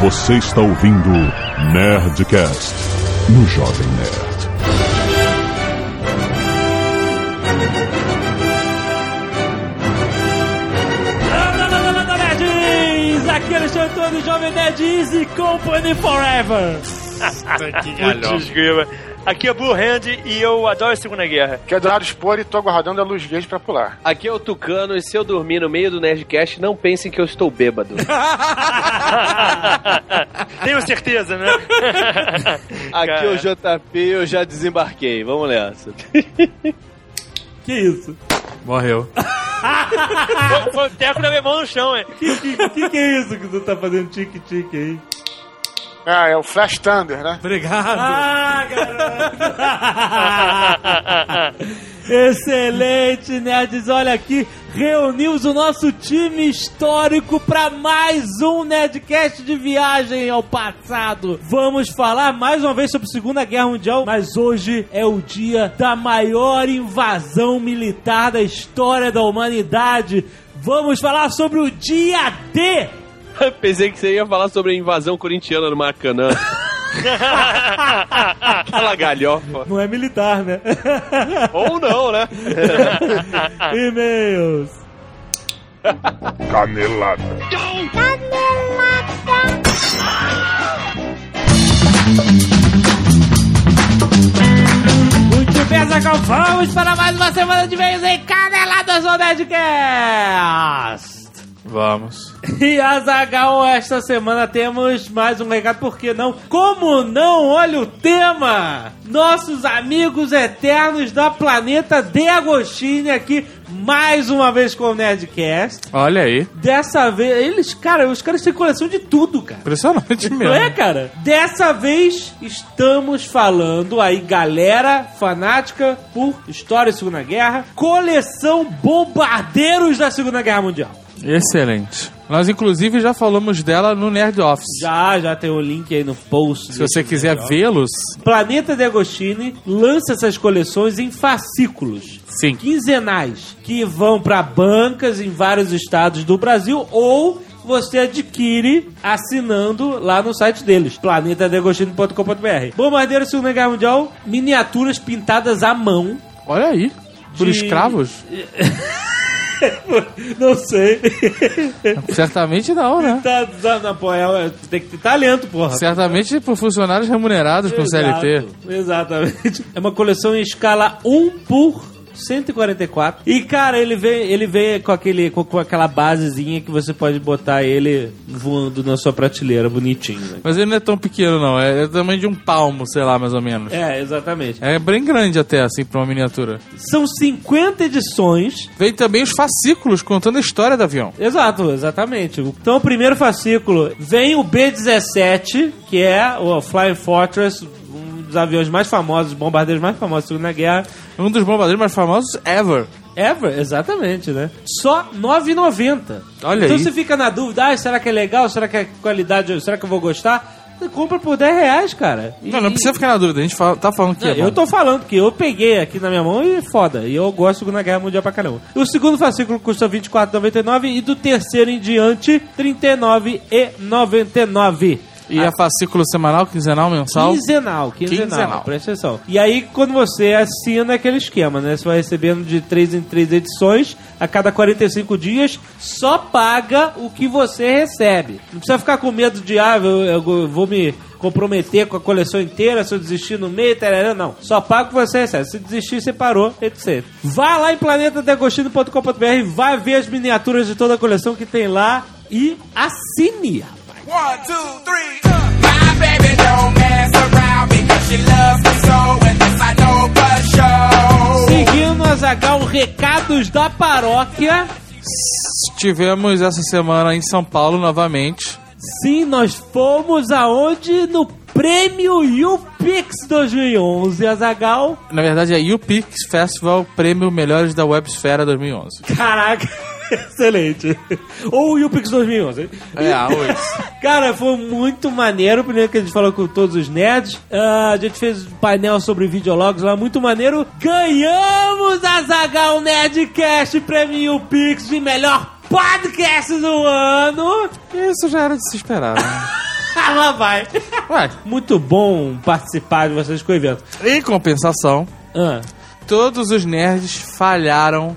Você está ouvindo Nerdcast no Jovem Nerd. Landa, landa, nerds! Aqui é Alexandre Antônio, Jovem Nerd Easy Company Forever. Putz, grila. Aqui é Blue Hand e eu adoro a Segunda Guerra. Que é Dourado Expor e tô aguardando a luz verde pra pular. Aqui é o Tucano e se eu dormir no meio do Nerdcast, não pensem que eu estou bêbado. Tenho certeza, né? Aqui Cara. é o JP eu já desembarquei. Vamos nessa. Que isso? Morreu. Foi- Foi o teco da minha mão no chão, hein? Que, que, que que é isso que tu tá fazendo tique-tique aí? Ah, é o Flash Thunder, né? Obrigado. Ah, garoto! Excelente, nerds! Olha aqui, reunimos o nosso time histórico para mais um Nerdcast de viagem ao passado. Vamos falar mais uma vez sobre a Segunda Guerra Mundial, mas hoje é o dia da maior invasão militar da história da humanidade. Vamos falar sobre o dia D! Pensei que você ia falar sobre a invasão corintiana no Maracanã. Aquela galhofa. Não é militar, né? Ou não, né? E-mails. Canelada. Muito bem, Zagal, vamos para mais uma semana de vez em Caneladas do Nerdcast! Vamos. E Azagal, esta semana temos mais um recado, por que não? Como não? Olha o tema! Nossos amigos eternos da planeta De Agostini aqui, mais uma vez com o Nerdcast. Olha aí. Dessa vez, eles, cara, os caras têm coleção de tudo, cara. Impressionante mesmo. Não é, cara? Dessa vez estamos falando aí, galera fanática por História da Segunda Guerra, coleção Bombardeiros da Segunda Guerra Mundial. Excelente. Nós, inclusive, já falamos dela no Nerd Office. Já, já tem o link aí no post. Se você quiser vê-los, Planeta de Agostini lança essas coleções em fascículos sim. quinzenais que vão para bancas em vários estados do Brasil ou você adquire assinando lá no site deles, planetadeagostino.com.br. Bombardeiro Segunda Guerra Mundial, miniaturas pintadas à mão. Olha aí. Por De- escravos? Não sei. Certamente não, né? tá, tá, não, pô, é- tem que ter talento, porra. Certamente por funcionários remunerados com CLT. Exato, Exatamente. É uma coleção em escala 1 por 144. E, cara, ele vem, ele vem com, aquele, com, com aquela basezinha que você pode botar ele voando na sua prateleira, bonitinho. Né? Mas ele não é tão pequeno, não. É, é tamanho de um palmo, sei lá, mais ou menos. É, exatamente. É bem grande até, assim, pra uma miniatura. São 50 edições. Vem também os fascículos contando a história do avião. Exato, exatamente. Então, o primeiro fascículo vem o B-17, que é o Flying Fortress, dos aviões mais famosos, bombardeiros mais famosos da Segunda Guerra. Um dos bombardeiros mais famosos ever. Ever, exatamente, né? Só 9,90. Olha então aí. você fica na dúvida, ah, será que é legal? Será que é qualidade? Será que eu vou gostar? Você compra por 10 reais, cara. E... Não, não precisa ficar na dúvida, a gente fala, tá falando que não, é bom. Eu tô falando que eu peguei aqui na minha mão e foda. E eu gosto da Segunda Guerra Mundial pra caramba. O segundo fascículo custa R$24,99 e do terceiro em diante, R$39,99. E a, a fascículo semanal, quinzenal, mensal? Quinzenal, quinzenal, quinzenal, presta atenção. E aí, quando você assina, é aquele esquema, né? Você vai recebendo de 3 em 3 edições, a cada 45 dias, só paga o que você recebe. Não precisa ficar com medo de, ah, eu, eu vou me comprometer com a coleção inteira, se eu desistir no meio, tarará, não. Só pago você recebe. Se desistir, você parou, etc. Vá lá em planetadegostino.com.br, vai ver as miniaturas de toda a coleção que tem lá e assine. One, two, three. My baby don't mess around because she loves me so, and this I know for sure. Seguindo, Azagal, recados da paróquia. Tivemos essa semana em São Paulo novamente. Sim, nós fomos aonde? No Prêmio YouPix 2011, Azagal. Na verdade é UPix Festival Prêmio Melhores da Websfera 2011. Caraca, excelente. Ou o YouPix 2011. É, arroz. Cara, foi muito maneiro. Primeiro que a gente falou com todos os nerds. Ah, a gente fez um painel sobre videologs lá, muito maneiro. Ganhamos a Zagal Nerdcast Prêmio Pix de melhor podcast do ano. Isso já era de se esperar, né? Lá vai. Ué, Muito bom participar de vocês com o evento. em compensação, Ah. todos os nerds falharam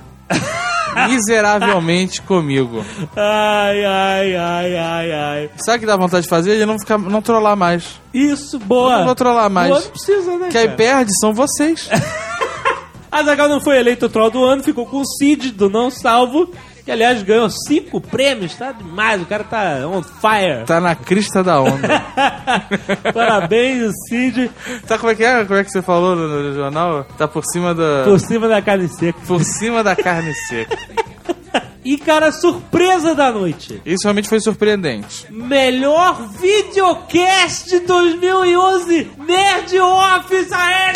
miseravelmente comigo. Ai, ai, ai, ai, ai. Sabe o que dá vontade de fazer? De não, ficar, não trollar mais. Isso, boa. Eu não vou trollar mais. Boa, não precisa, né, Que aí cara? perde são vocês. Azaghal não foi eleito o troll do ano, ficou com o Cid do Não Salvo, que aliás ganhou cinco prêmios, tá demais, o cara tá on fire. Tá na crista da onda. Parabéns, Cid, Tá como é que é? Como é que você falou no, no jornal? Tá por cima da. por cima da carne seca. Por cima da carne seca. E, cara, surpresa da noite. Isso realmente foi surpreendente. Melhor videocast 2011 Nerd Office aê,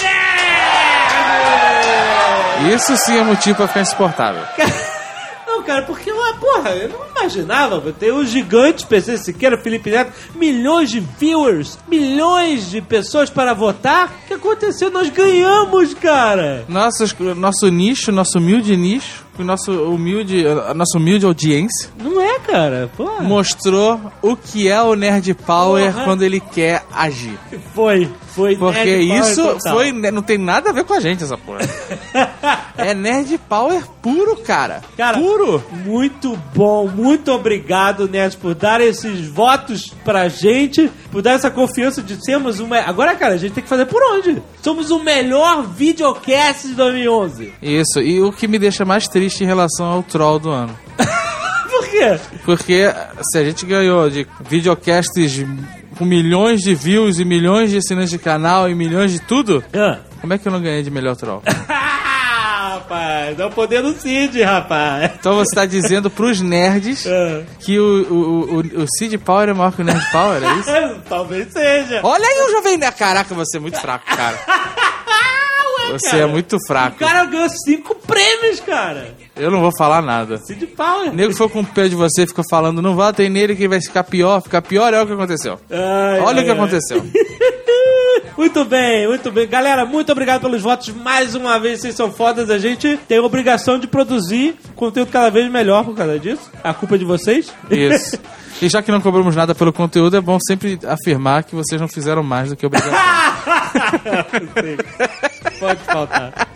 Nerd! Isso sim é motivo pra ficar insuportável. Não, cara, porque, ué, porra, eu não imaginava. Tem o gigante PC Siqueira, Felipe Neto, milhões de viewers, milhões de pessoas para votar. O que aconteceu? Nós ganhamos, cara! Nosso, nosso nicho, nosso humilde nicho, o nosso humilde, a nossa humilde audiência Não é, cara? Porra. mostrou o que é o Nerd Power Porra. quando ele quer agir. Foi, foi. Porque Nerd Power isso total. foi. Não tem nada a ver com a gente, essa porra. é Nerd Power puro, cara. Cara, puro. Muito bom, muito obrigado, Nerd, por dar esses votos pra gente, por dar essa confiança de sermos uma. Agora, cara, a gente tem que fazer por onde? Somos o melhor videocast de 2011. Isso, e o que me deixa mais triste em relação ao troll do ano. Por quê? Porque se a gente ganhou de videocasts com milhões de views e milhões de assinantes de canal e milhões de tudo, Ah. como é que eu não ganhei de melhor troll? rapaz, é o poder do Cid, rapaz. Então você tá dizendo pros nerds Ah. que o, o, o, o Seed Power é maior que o Nerd Power, é isso? Talvez seja. Olha aí o Jovem Nerd. Caraca, você é muito fraco, cara. Você cara. é muito O fraco. cara ganhou cinco prêmios, cara. Eu não vou falar nada. Cid Power. O nego foi com o pé de você e ficou falando, não votem nele que vai ficar pior, ficar pior, é o que aconteceu. Ai, Olha ai, o que ai. aconteceu. Muito bem, muito bem. Galera, muito obrigado pelos votos. Mais uma vez, vocês são fodas. A gente tem a obrigação de produzir conteúdo cada vez melhor por causa disso. A culpa é de vocês. Isso. E já que não cobramos nada pelo conteúdo, é bom sempre afirmar que vocês não fizeram mais do que obrigação. Pode faltar.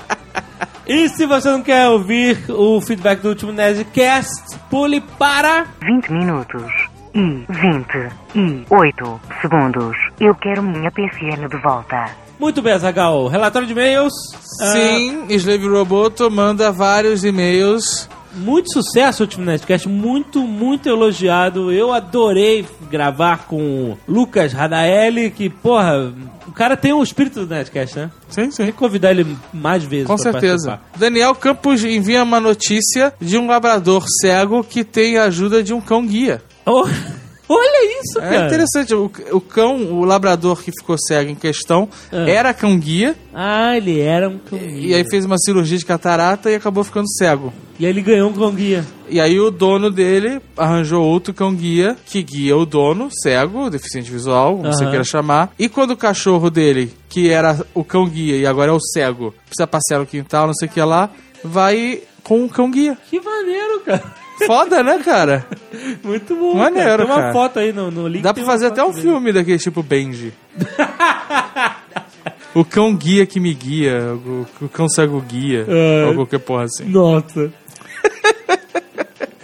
E se você não quer ouvir o feedback do último Nerdcast, pule para 20 minutos e 28 segundos. Eu quero minha PCN de volta. Muito bem, Zagal. Relatório de e-mails. Ah, Sim, Slave Roboto manda vários e-mails. muito sucesso o último Nerdcast. Muito, muito elogiado. Eu adorei gravar com o Lucas Radaeli, que, porra, o cara tem o espírito do Nerdcast, né? Sim, Tem sim. que convidar ele mais vezes. Com pra certeza. participar. Daniel Campos envia uma notícia de um labrador cego que tem a ajuda de um cão guia. Oh, olha isso, É cara. interessante. O, o cão, o labrador que ficou cego em questão, Ah. era cão guia Ah, ele era um cão e aí fez uma cirurgia de catarata e acabou ficando cego. E aí ele ganhou um cão guia. E aí o dono dele arranjou outro cão guia que guia o dono, cego, deficiente visual, como você Aham. queira chamar. E quando o cachorro dele, que era o cão guia e agora é o cego, precisa passear no quintal, não sei o que lá, vai com o cão guia. Que maneiro, cara. Foda, né, cara? Muito bom. Maneiro, cara. Tem uma cara. foto aí no, no link. Dá pra fazer até um dele. filme daquele tipo Benji. O cão guia que me guia, o, o cão cego guia, É. ou qualquer porra assim. Nossa.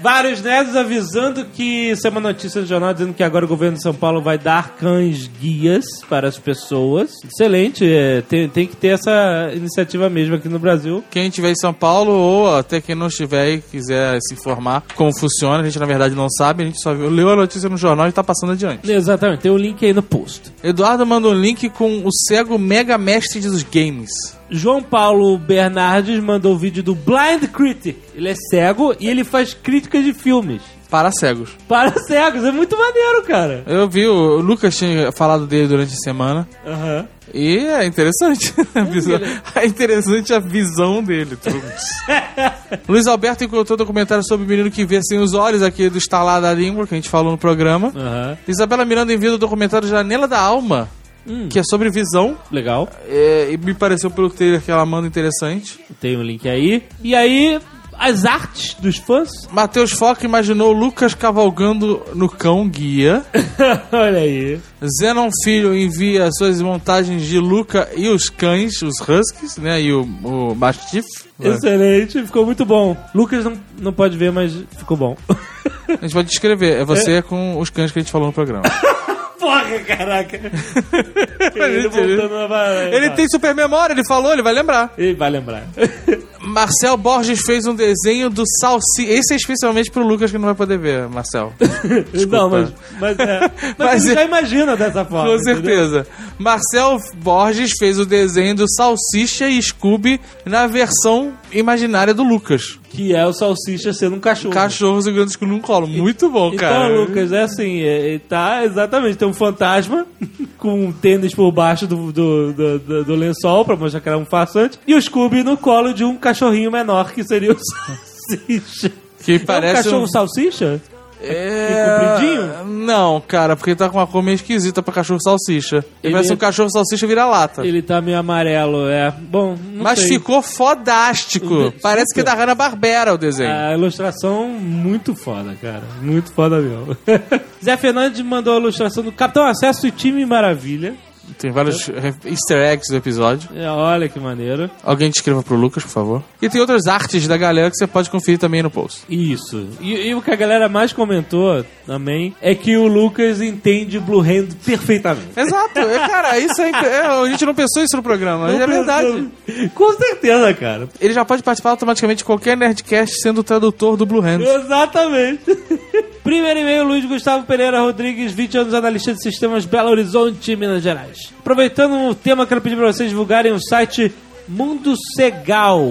Vários nerds avisando que isso é uma notícia do jornal dizendo que agora o governo de São Paulo vai dar cães guias para as pessoas. Excelente, é, tem, tem que ter essa iniciativa mesmo aqui no Brasil. Quem estiver em São Paulo ou até quem não estiver e quiser se informar como funciona, a gente na verdade não sabe, a gente só viu, leu a notícia no jornal e tá passando adiante. Exatamente, tem o link aí no post. Eduardo manda um link com o cego mega mestre dos games. João Paulo Bernardes mandou o vídeo do Blind Critic. Ele é cego e ele faz críticas de filmes. Para cegos. Para cegos, é muito maneiro, cara. Eu vi, o Lucas tinha falado dele durante a semana. Aham. E é interessante. a visão- É interessante a visão dele. Luiz Alberto encontrou documentário sobre o menino que vê sem os olhos, aqui do Estalar da Língua, que a gente falou no programa. Aham. Isabela Miranda envia o documentário Janela da Alma, Hum. que é sobre visão. Legal. É, e me pareceu pelo trailer que ela manda interessante. Tem um link aí. E aí, as artes dos fãs. Matheus Foca imaginou Lucas cavalgando no cão guia. Olha aí. Zenon Filho envia suas montagens de Luca e os cães, os Huskies, né? E o, o Mastiff. né? Excelente, ficou muito bom. Lucas não, não pode ver, mas ficou bom. A gente pode descrever. É você com os cães que a gente falou no programa. Porra, caraca. ele voltando na varanda. Ele tem super memória, ele falou, ele vai lembrar. Ele vai lembrar. Marcel Borges fez um desenho do Salsi. Esse é especialmente pro Lucas que não vai poder ver, Marcel. Não, mas, mas, é, mas, Mas ele é- já imagina dessa forma. Com entendeu? certeza. Marcel Borges fez o desenho do Salsicha e Scooby na versão imaginária do Lucas. Que é o salsicha sendo um cachorro. Cachorro segurando Scooby num colo. Muito bom, Então, cara. Lucas, é assim, é, é, tá exatamente, tem um fantasma com um tênis por baixo do, do, do, do- do lençol pra mostrar que era um farsante, e o Scooby no colo de um cachorrinho menor, que seria o salsicha. Que é um parece cachorro um- salsicha? É... compridinho? Não, cara, porque ele tá com uma cor meio esquisita pra cachorro salsicha. Ele, Ele parece é- um cachorro salsicha vira-lata. Ele tá meio amarelo, é. Bom, Mas sei. ficou fodástico. Parece que é da Hanna-Barbera o desenho. A ilustração muito foda, cara. Muito foda mesmo. Zé Fernandes mandou a ilustração do Capitão Acesso e Time Maravilha. Tem vários easter eggs do episódio. É, olha que maneiro. Alguém descreva pro Lucas, por favor. E tem outras artes da galera que você pode conferir também no post. Isso. E, e o que a galera mais comentou também é que o Lucas entende Blue Hand perfeitamente. Exato, é, cara, isso é, é, A gente não pensou isso no programa, mas é verdade. Com certeza, cara. Ele já pode participar automaticamente de qualquer Nerdcast sendo o tradutor do Blue Hand. Exatamente. Primeiro e-mail, Luiz Gustavo Pereira Rodrigues, 20 anos analista de sistemas Belo Horizonte, Minas Gerais. Aproveitando o tema, quero pedir para vocês divulgarem o site Mundo Segal.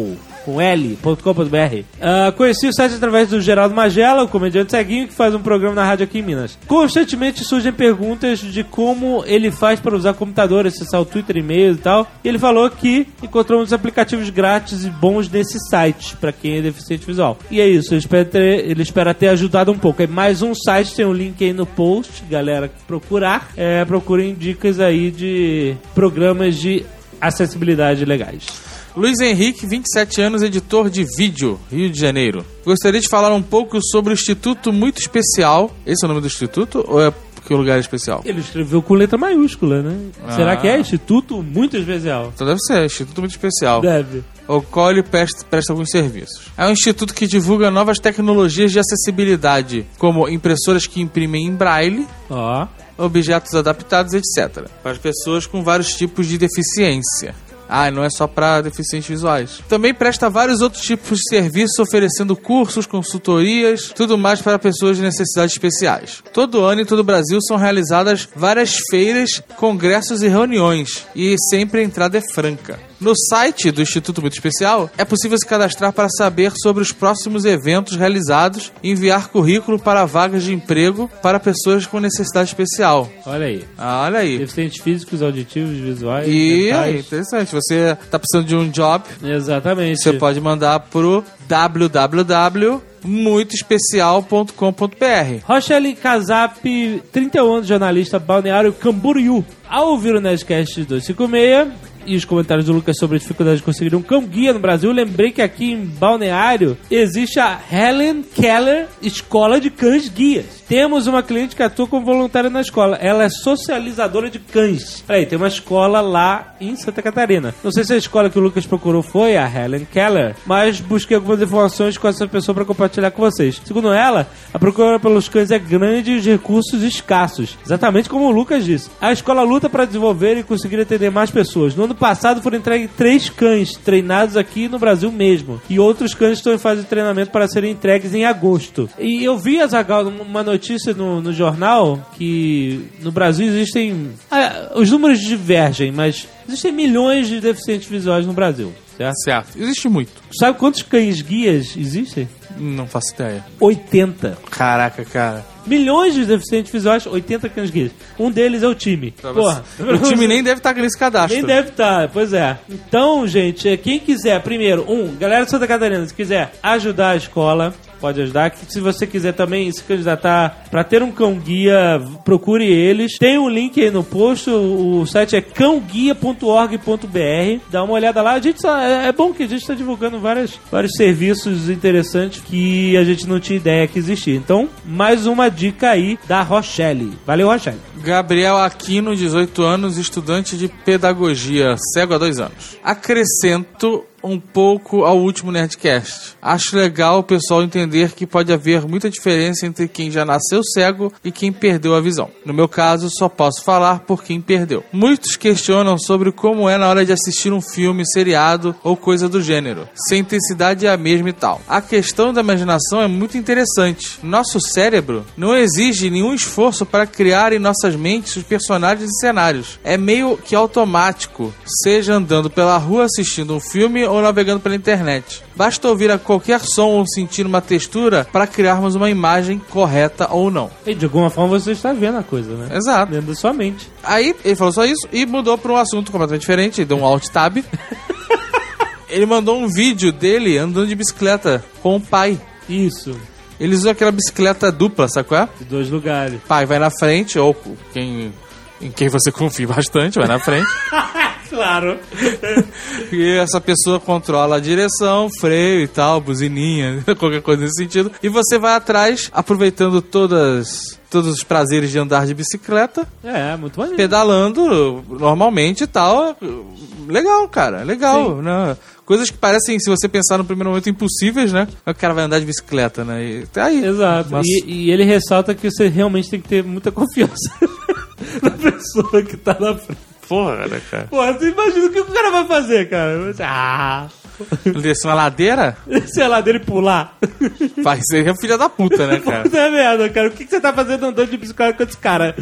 Com L.com.br. Ah, conheci o site através do Geraldo Magela, o comediante ceguinho que faz um programa na rádio aqui em Minas. Constantemente surgem perguntas de como ele faz para usar computador, acessar o Twitter, e-mail e tal. E ele falou que encontrou uns aplicativos grátis e bons nesse site, para quem é deficiente visual. E é isso, ele espera ter, ele espera ter ajudado um pouco. É mais um site, tem um link aí no post, galera que procurar. É, procurem dicas aí de programas de acessibilidade legais. Luiz Henrique, 27 anos, editor de vídeo, Rio de Janeiro. Gostaria de falar um pouco sobre o Instituto Muito Especial. Esse é o nome do instituto ou é porque o lugar é especial? Ele escreveu com letra maiúscula, né? Ah. Será que é Instituto Muito Especial? Então deve ser, Instituto Muito Especial. Deve. O qual ele presta, presta alguns serviços. É um instituto que divulga novas tecnologias de acessibilidade, como impressoras que imprimem em braille, Ó. objetos adaptados, etc. Para as pessoas com vários tipos de deficiência. Ah, não é só para deficientes visuais. Também presta vários outros tipos de serviços, oferecendo cursos, consultorias, tudo mais para pessoas de necessidades especiais. Todo ano em todo o Brasil são realizadas várias feiras, congressos e reuniões, e sempre a entrada é franca. No site do Instituto Muito Especial, é possível se cadastrar para saber sobre os próximos eventos realizados e enviar currículo para vagas de emprego para pessoas com necessidade especial. Olha aí. Ah, olha aí. Deficientes físicos, auditivos, visuais. E aí, interessante. Você tá precisando de um job, Exatamente. você pode mandar pro www.muitoespecial.com.br. Rochelle Casap, 31 anos, jornalista, balneário Camboriú. Ao ouvir o Nerdcast 256 e os comentários do Lucas sobre a dificuldade de conseguir um cão guia no Brasil, lembrei que aqui em Balneário existe a Helen Keller Escola de Cães Guias. Temos uma cliente que atua como voluntária na escola. Ela é socializadora de cães. Peraí, tem uma escola lá em Santa Catarina. Não sei se a escola que o Lucas procurou foi a Helen Keller, mas busquei algumas informações com essa pessoa para compartilhar com vocês. Segundo ela, a procura pelos cães é grande e os recursos escassos. Exatamente como o Lucas disse. A escola luta para desenvolver e conseguir atender mais pessoas. No ano passado foram entregues três cães treinados aqui no Brasil mesmo. E outros cães estão em fase de treinamento para serem entregues em agosto. E eu vi, Azagal, uma notícia no, no jornal que no Brasil existem. ah, os números divergem, mas existem milhões de deficientes visuais no Brasil. Certo? Certo. Existe muito. Sabe quantos cães guias existem? Não faço ideia. 80. Caraca, cara. Milhões de deficientes visuais, 80 cães guias. Um deles é o time. Porra. O time nem deve estar nesse cadastro. Nem deve estar, pois é. Então, gente, quem quiser, primeiro, um, galera de Santa Catarina, se quiser ajudar a escola, pode ajudar. Que se você quiser também se candidatar para ter um cão guia, procure eles. Tem um link aí no post, o, site é cãoguia.org.br. Dá uma olhada lá. A gente só, é, é bom que a gente está divulgando várias, vários serviços interessantes que a gente não tinha ideia que existia. Então, mais uma dica aí da Rochelle. Valeu, Rochelle. Gabriel Aquino, 18 anos, estudante de pedagogia, cego há dois anos. Acrescento um pouco ao último Nerdcast. Acho legal o pessoal entender que pode haver muita diferença entre quem já nasceu cego e quem perdeu a visão. No meu caso, só posso falar por quem perdeu. Muitos questionam sobre como é na hora de assistir um filme, seriado ou coisa do gênero. Se a intensidade é a mesma e tal. A questão da imaginação é muito interessante. Nosso cérebro não exige nenhum esforço para criar em nossas mentes os personagens e cenários. É meio que automático, seja andando pela rua assistindo um filme ou navegando pela internet. Basta ouvir a qualquer som ou sentir uma textura para criarmos uma imagem correta ou não. E de alguma forma você está vendo a coisa, né? Exato. Dentro da sua mente. Aí ele falou só isso e mudou para um assunto completamente diferente, deu um alt tab. ele mandou um vídeo dele andando de bicicleta com o pai. Isso. Eles usam aquela bicicleta dupla, sabe qual é? De dois lugares. Pai vai na frente, ou quem em quem você confia bastante, vai na frente. Claro. E essa pessoa controla a direção, freio e tal, buzininha, qualquer coisa nesse sentido. E você vai atrás, aproveitando todas todos os prazeres de andar de bicicleta, É, muito maneiro. pedalando normalmente e tal. Legal, cara, legal, Sim. né? Coisas que parecem, se você pensar no primeiro momento, impossíveis, né? O cara vai andar de bicicleta, né? E tá aí. Exato. Mas- E, e ele ressalta que você realmente tem que ter muita confiança na pessoa que tá na frente. Porra, né, cara? Pô, você imagina o que o cara vai fazer, cara? Ah, Descer uma ladeira, sei lá, dele pular. vai ser filha da puta, né, cara? Puta merda, cara. O que, que você tá fazendo andando de bicicleta com esse cara?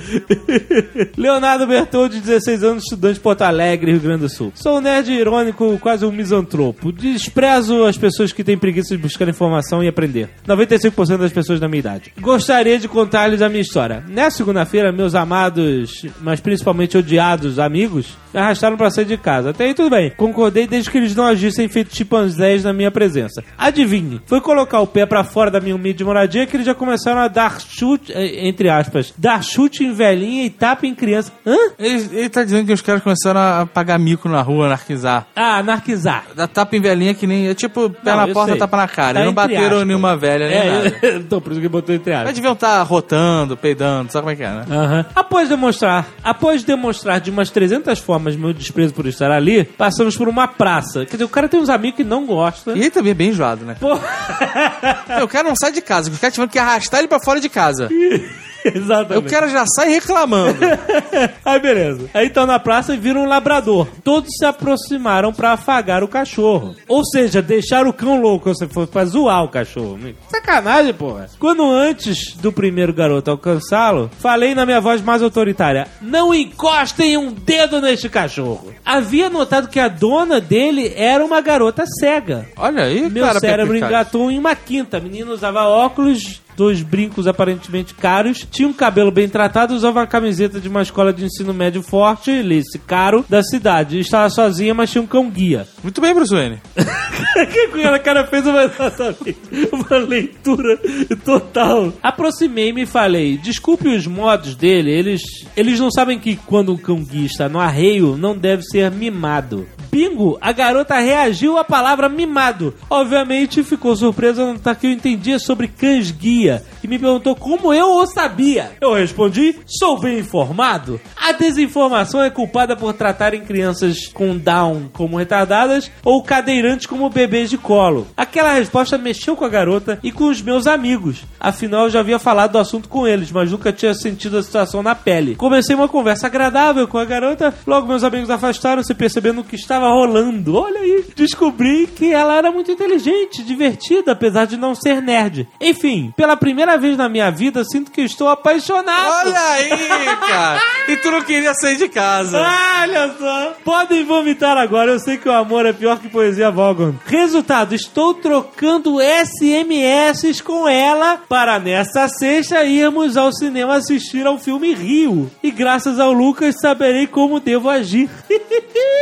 Leonardo Bertoldi, 16 anos, estudante de Porto Alegre, Rio Grande do Sul. Sou um nerd irônico, quase um misantropo. Desprezo as pessoas que têm preguiça de buscar informação e aprender. 95% das pessoas da minha idade. Gostaria de contar-lhes a minha história. Nessa segunda-feira, meus amados, mas principalmente odiados amigos, me arrastaram pra sair de casa. Até aí tudo bem. Concordei desde que eles não agissem feito chimpanzés na minha presença. Adivinhe, foi colocar o pé pra fora da minha humilde moradia que eles já começaram a dar chute, eh, entre aspas, dar chute em velhinha e tapa em criança. Hã? Ele, ele tá dizendo que os caras começaram a pagar mico na rua, anarquizar. Ah, anarquizar. Da tapa em velhinha que nem. É tipo, pé Não, na porta, sei. tapa na cara. Tá Eles não bateram aspas. nenhuma velha nem nada. É, então por isso que botou entre aspas. Mas deviam estar rotando, peidando, sabe como é que é, né? Aham. Após demonstrar, após demonstrar de umas 300 formas meu desprezo por estar ali, passamos por uma praça. Quer dizer, o cara tem uns amigos que não gostam. E ele também é bem enjoado, né? Pô, O cara não sai de casa, os caras tiveram que arrastar ele pra fora de casa. O exatamente. cara já sai reclamando. Aí beleza. Aí estão na praça e viram um labrador. Todos se aproximaram pra afagar o cachorro. Ou seja, deixar o cão louco, ou seja, foi pra zoar o cachorro. Sacanagem, porra. Quando antes do primeiro garoto alcançá-lo, falei na minha voz mais autoritária: Não encostem um dedo neste cachorro. Havia notado que a dona dele era uma garota cega. Olha aí, Meu cara. cérebro engatou em uma quinta. A menina usava óculos, dois brincos aparentemente caros, tinha um cabelo bem tratado, usava uma camiseta de uma escola de ensino médio forte, esse caro, da cidade. Estava sozinha, mas tinha um cão guia. Muito bem, Bruce Wayne. que o cara fez uma, uma leitura total. Aproximei-me e falei: desculpe os modos dele, eles, eles não sabem que quando um cão guia está no arreio, não deve ser mimado. Bingo! A garota reagiu à palavra mimado. Obviamente ficou surpresa ao notar que eu entendia sobre cães guia dia e me perguntou como eu o sabia. Eu respondi: sou bem informado. A desinformação é culpada por tratarem crianças com Down como retardadas ou cadeirantes como bebês de colo. Aquela resposta mexeu com a garota e com os meus amigos. Afinal, eu já havia falado do assunto com eles, mas nunca tinha sentido a situação na pele. Comecei uma conversa agradável com a garota, logo meus amigos afastaram-se percebendo o que estava rolando. Olha aí, descobri que ela era muito inteligente, divertida, apesar de não ser nerd. Enfim, pela primeira vez na minha vida, sinto que estou apaixonado. Olha aí, cara. E tu não queria sair de casa. Olha só! Podem vomitar agora, eu sei que o amor é pior que poesia Vogon. Resultado, estou trocando SMS com ela para nesta sexta irmos ao cinema assistir ao filme Rio. E graças ao Lucas saberei como devo agir.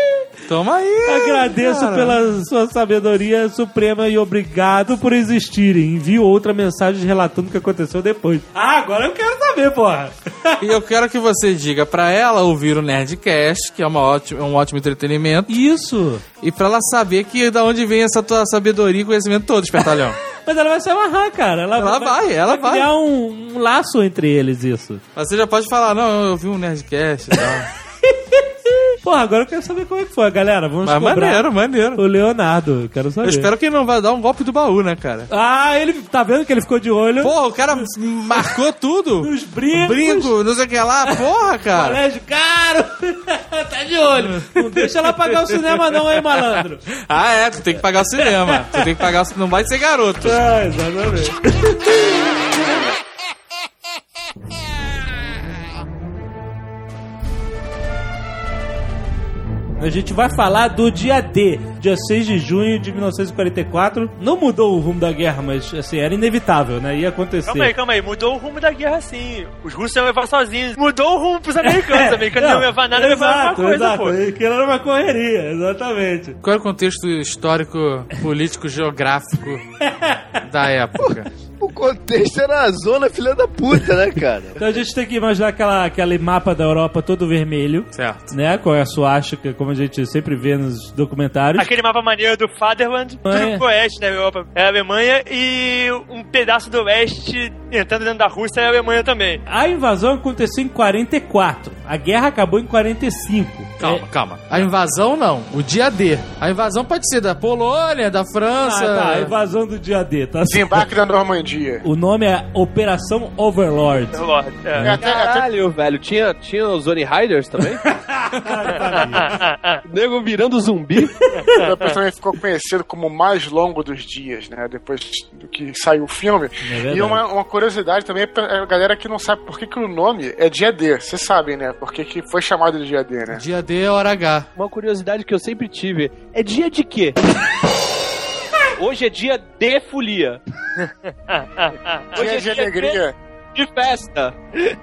Toma aí. Agradeço cara. pela sua sabedoria suprema e obrigado por existirem. Envio outra mensagem relatando que aconteceu depois. Ah, agora eu quero saber, porra. E eu quero que você diga pra ela ouvir o Nerdcast, que é uma ótima, um ótimo entretenimento, Isso. e pra ela saber que da onde vem essa tua sabedoria e conhecimento todo, espertalhão. Mas ela vai se amarrar, cara. Ela, Ela vai, ela vai. criar um, um laço entre eles, isso. Mas você já pode falar, não, eu vi um Nerdcast e tal. Porra, agora eu quero saber como é que foi, galera. Vamos Mas cobrar maneiro, maneiro. o Leonardo. eu Quero saber. Eu espero que ele não vai dar um golpe do baú, né, cara? Ah, ele tá vendo que ele ficou de olho Porra, o cara marcou tudo. nos brincos. Brinco, não sei o que lá, porra, cara. Colégio caro. tá de olho. Não deixa ela pagar o cinema não, hein, malandro. Ah, é, tu tem que pagar o cinema. Tu tem que pagar o cinema. Não vai ser garoto. Ah, exatamente. A gente vai falar do dia D, dia 6 de junho de 1944. Não mudou o rumo da guerra, mas assim, era inevitável, né? Ia acontecer. Calma aí, calma aí. Mudou o rumo da guerra, sim. Os russos iam levar sozinhos. Mudou o rumo pros americanos. Os americanos não iam levar nada, levar alguma exato, coisa, exato. pô. Aquilo era uma correria, exatamente. Qual é o contexto histórico, político, geográfico da época? O contexto era a zona filha da puta, né, cara? Então a gente tem que imaginar aquela, aquele mapa da Europa todo vermelho, Certo. né? Com a suástica, como a gente sempre vê nos documentários. Aquele mapa maneiro do Fatherland, tudo É. pro oeste da Europa é a Alemanha e um pedaço do oeste entrando dentro da Rússia é a Alemanha também. A invasão aconteceu em 44. A guerra acabou em 45. Calma, calma. A invasão não, o dia D. A invasão pode ser da Polônia, da Ah, França. tá, a invasão do dia D, tá certo. Desembarque da Normandia. O nome é Operação Overlord. Lord. É, É. até, até Caralho, velho. Tinha, tinha os Zone Riders também? Nego virando zumbi. depois também ficou conhecido como o mais longo dos dias, né? Depois do que saiu o filme. verdade. e uma, uma curiosidade também pra a galera que não sabe por que, que o nome é dia D. Vocês sabem, né? Por que, que foi chamado de dia D, né? Dia D é hora H. Uma curiosidade que eu sempre tive. É dia de quê? Hoje é dia de folia. Hoje Dia é de dia alegria. de festa.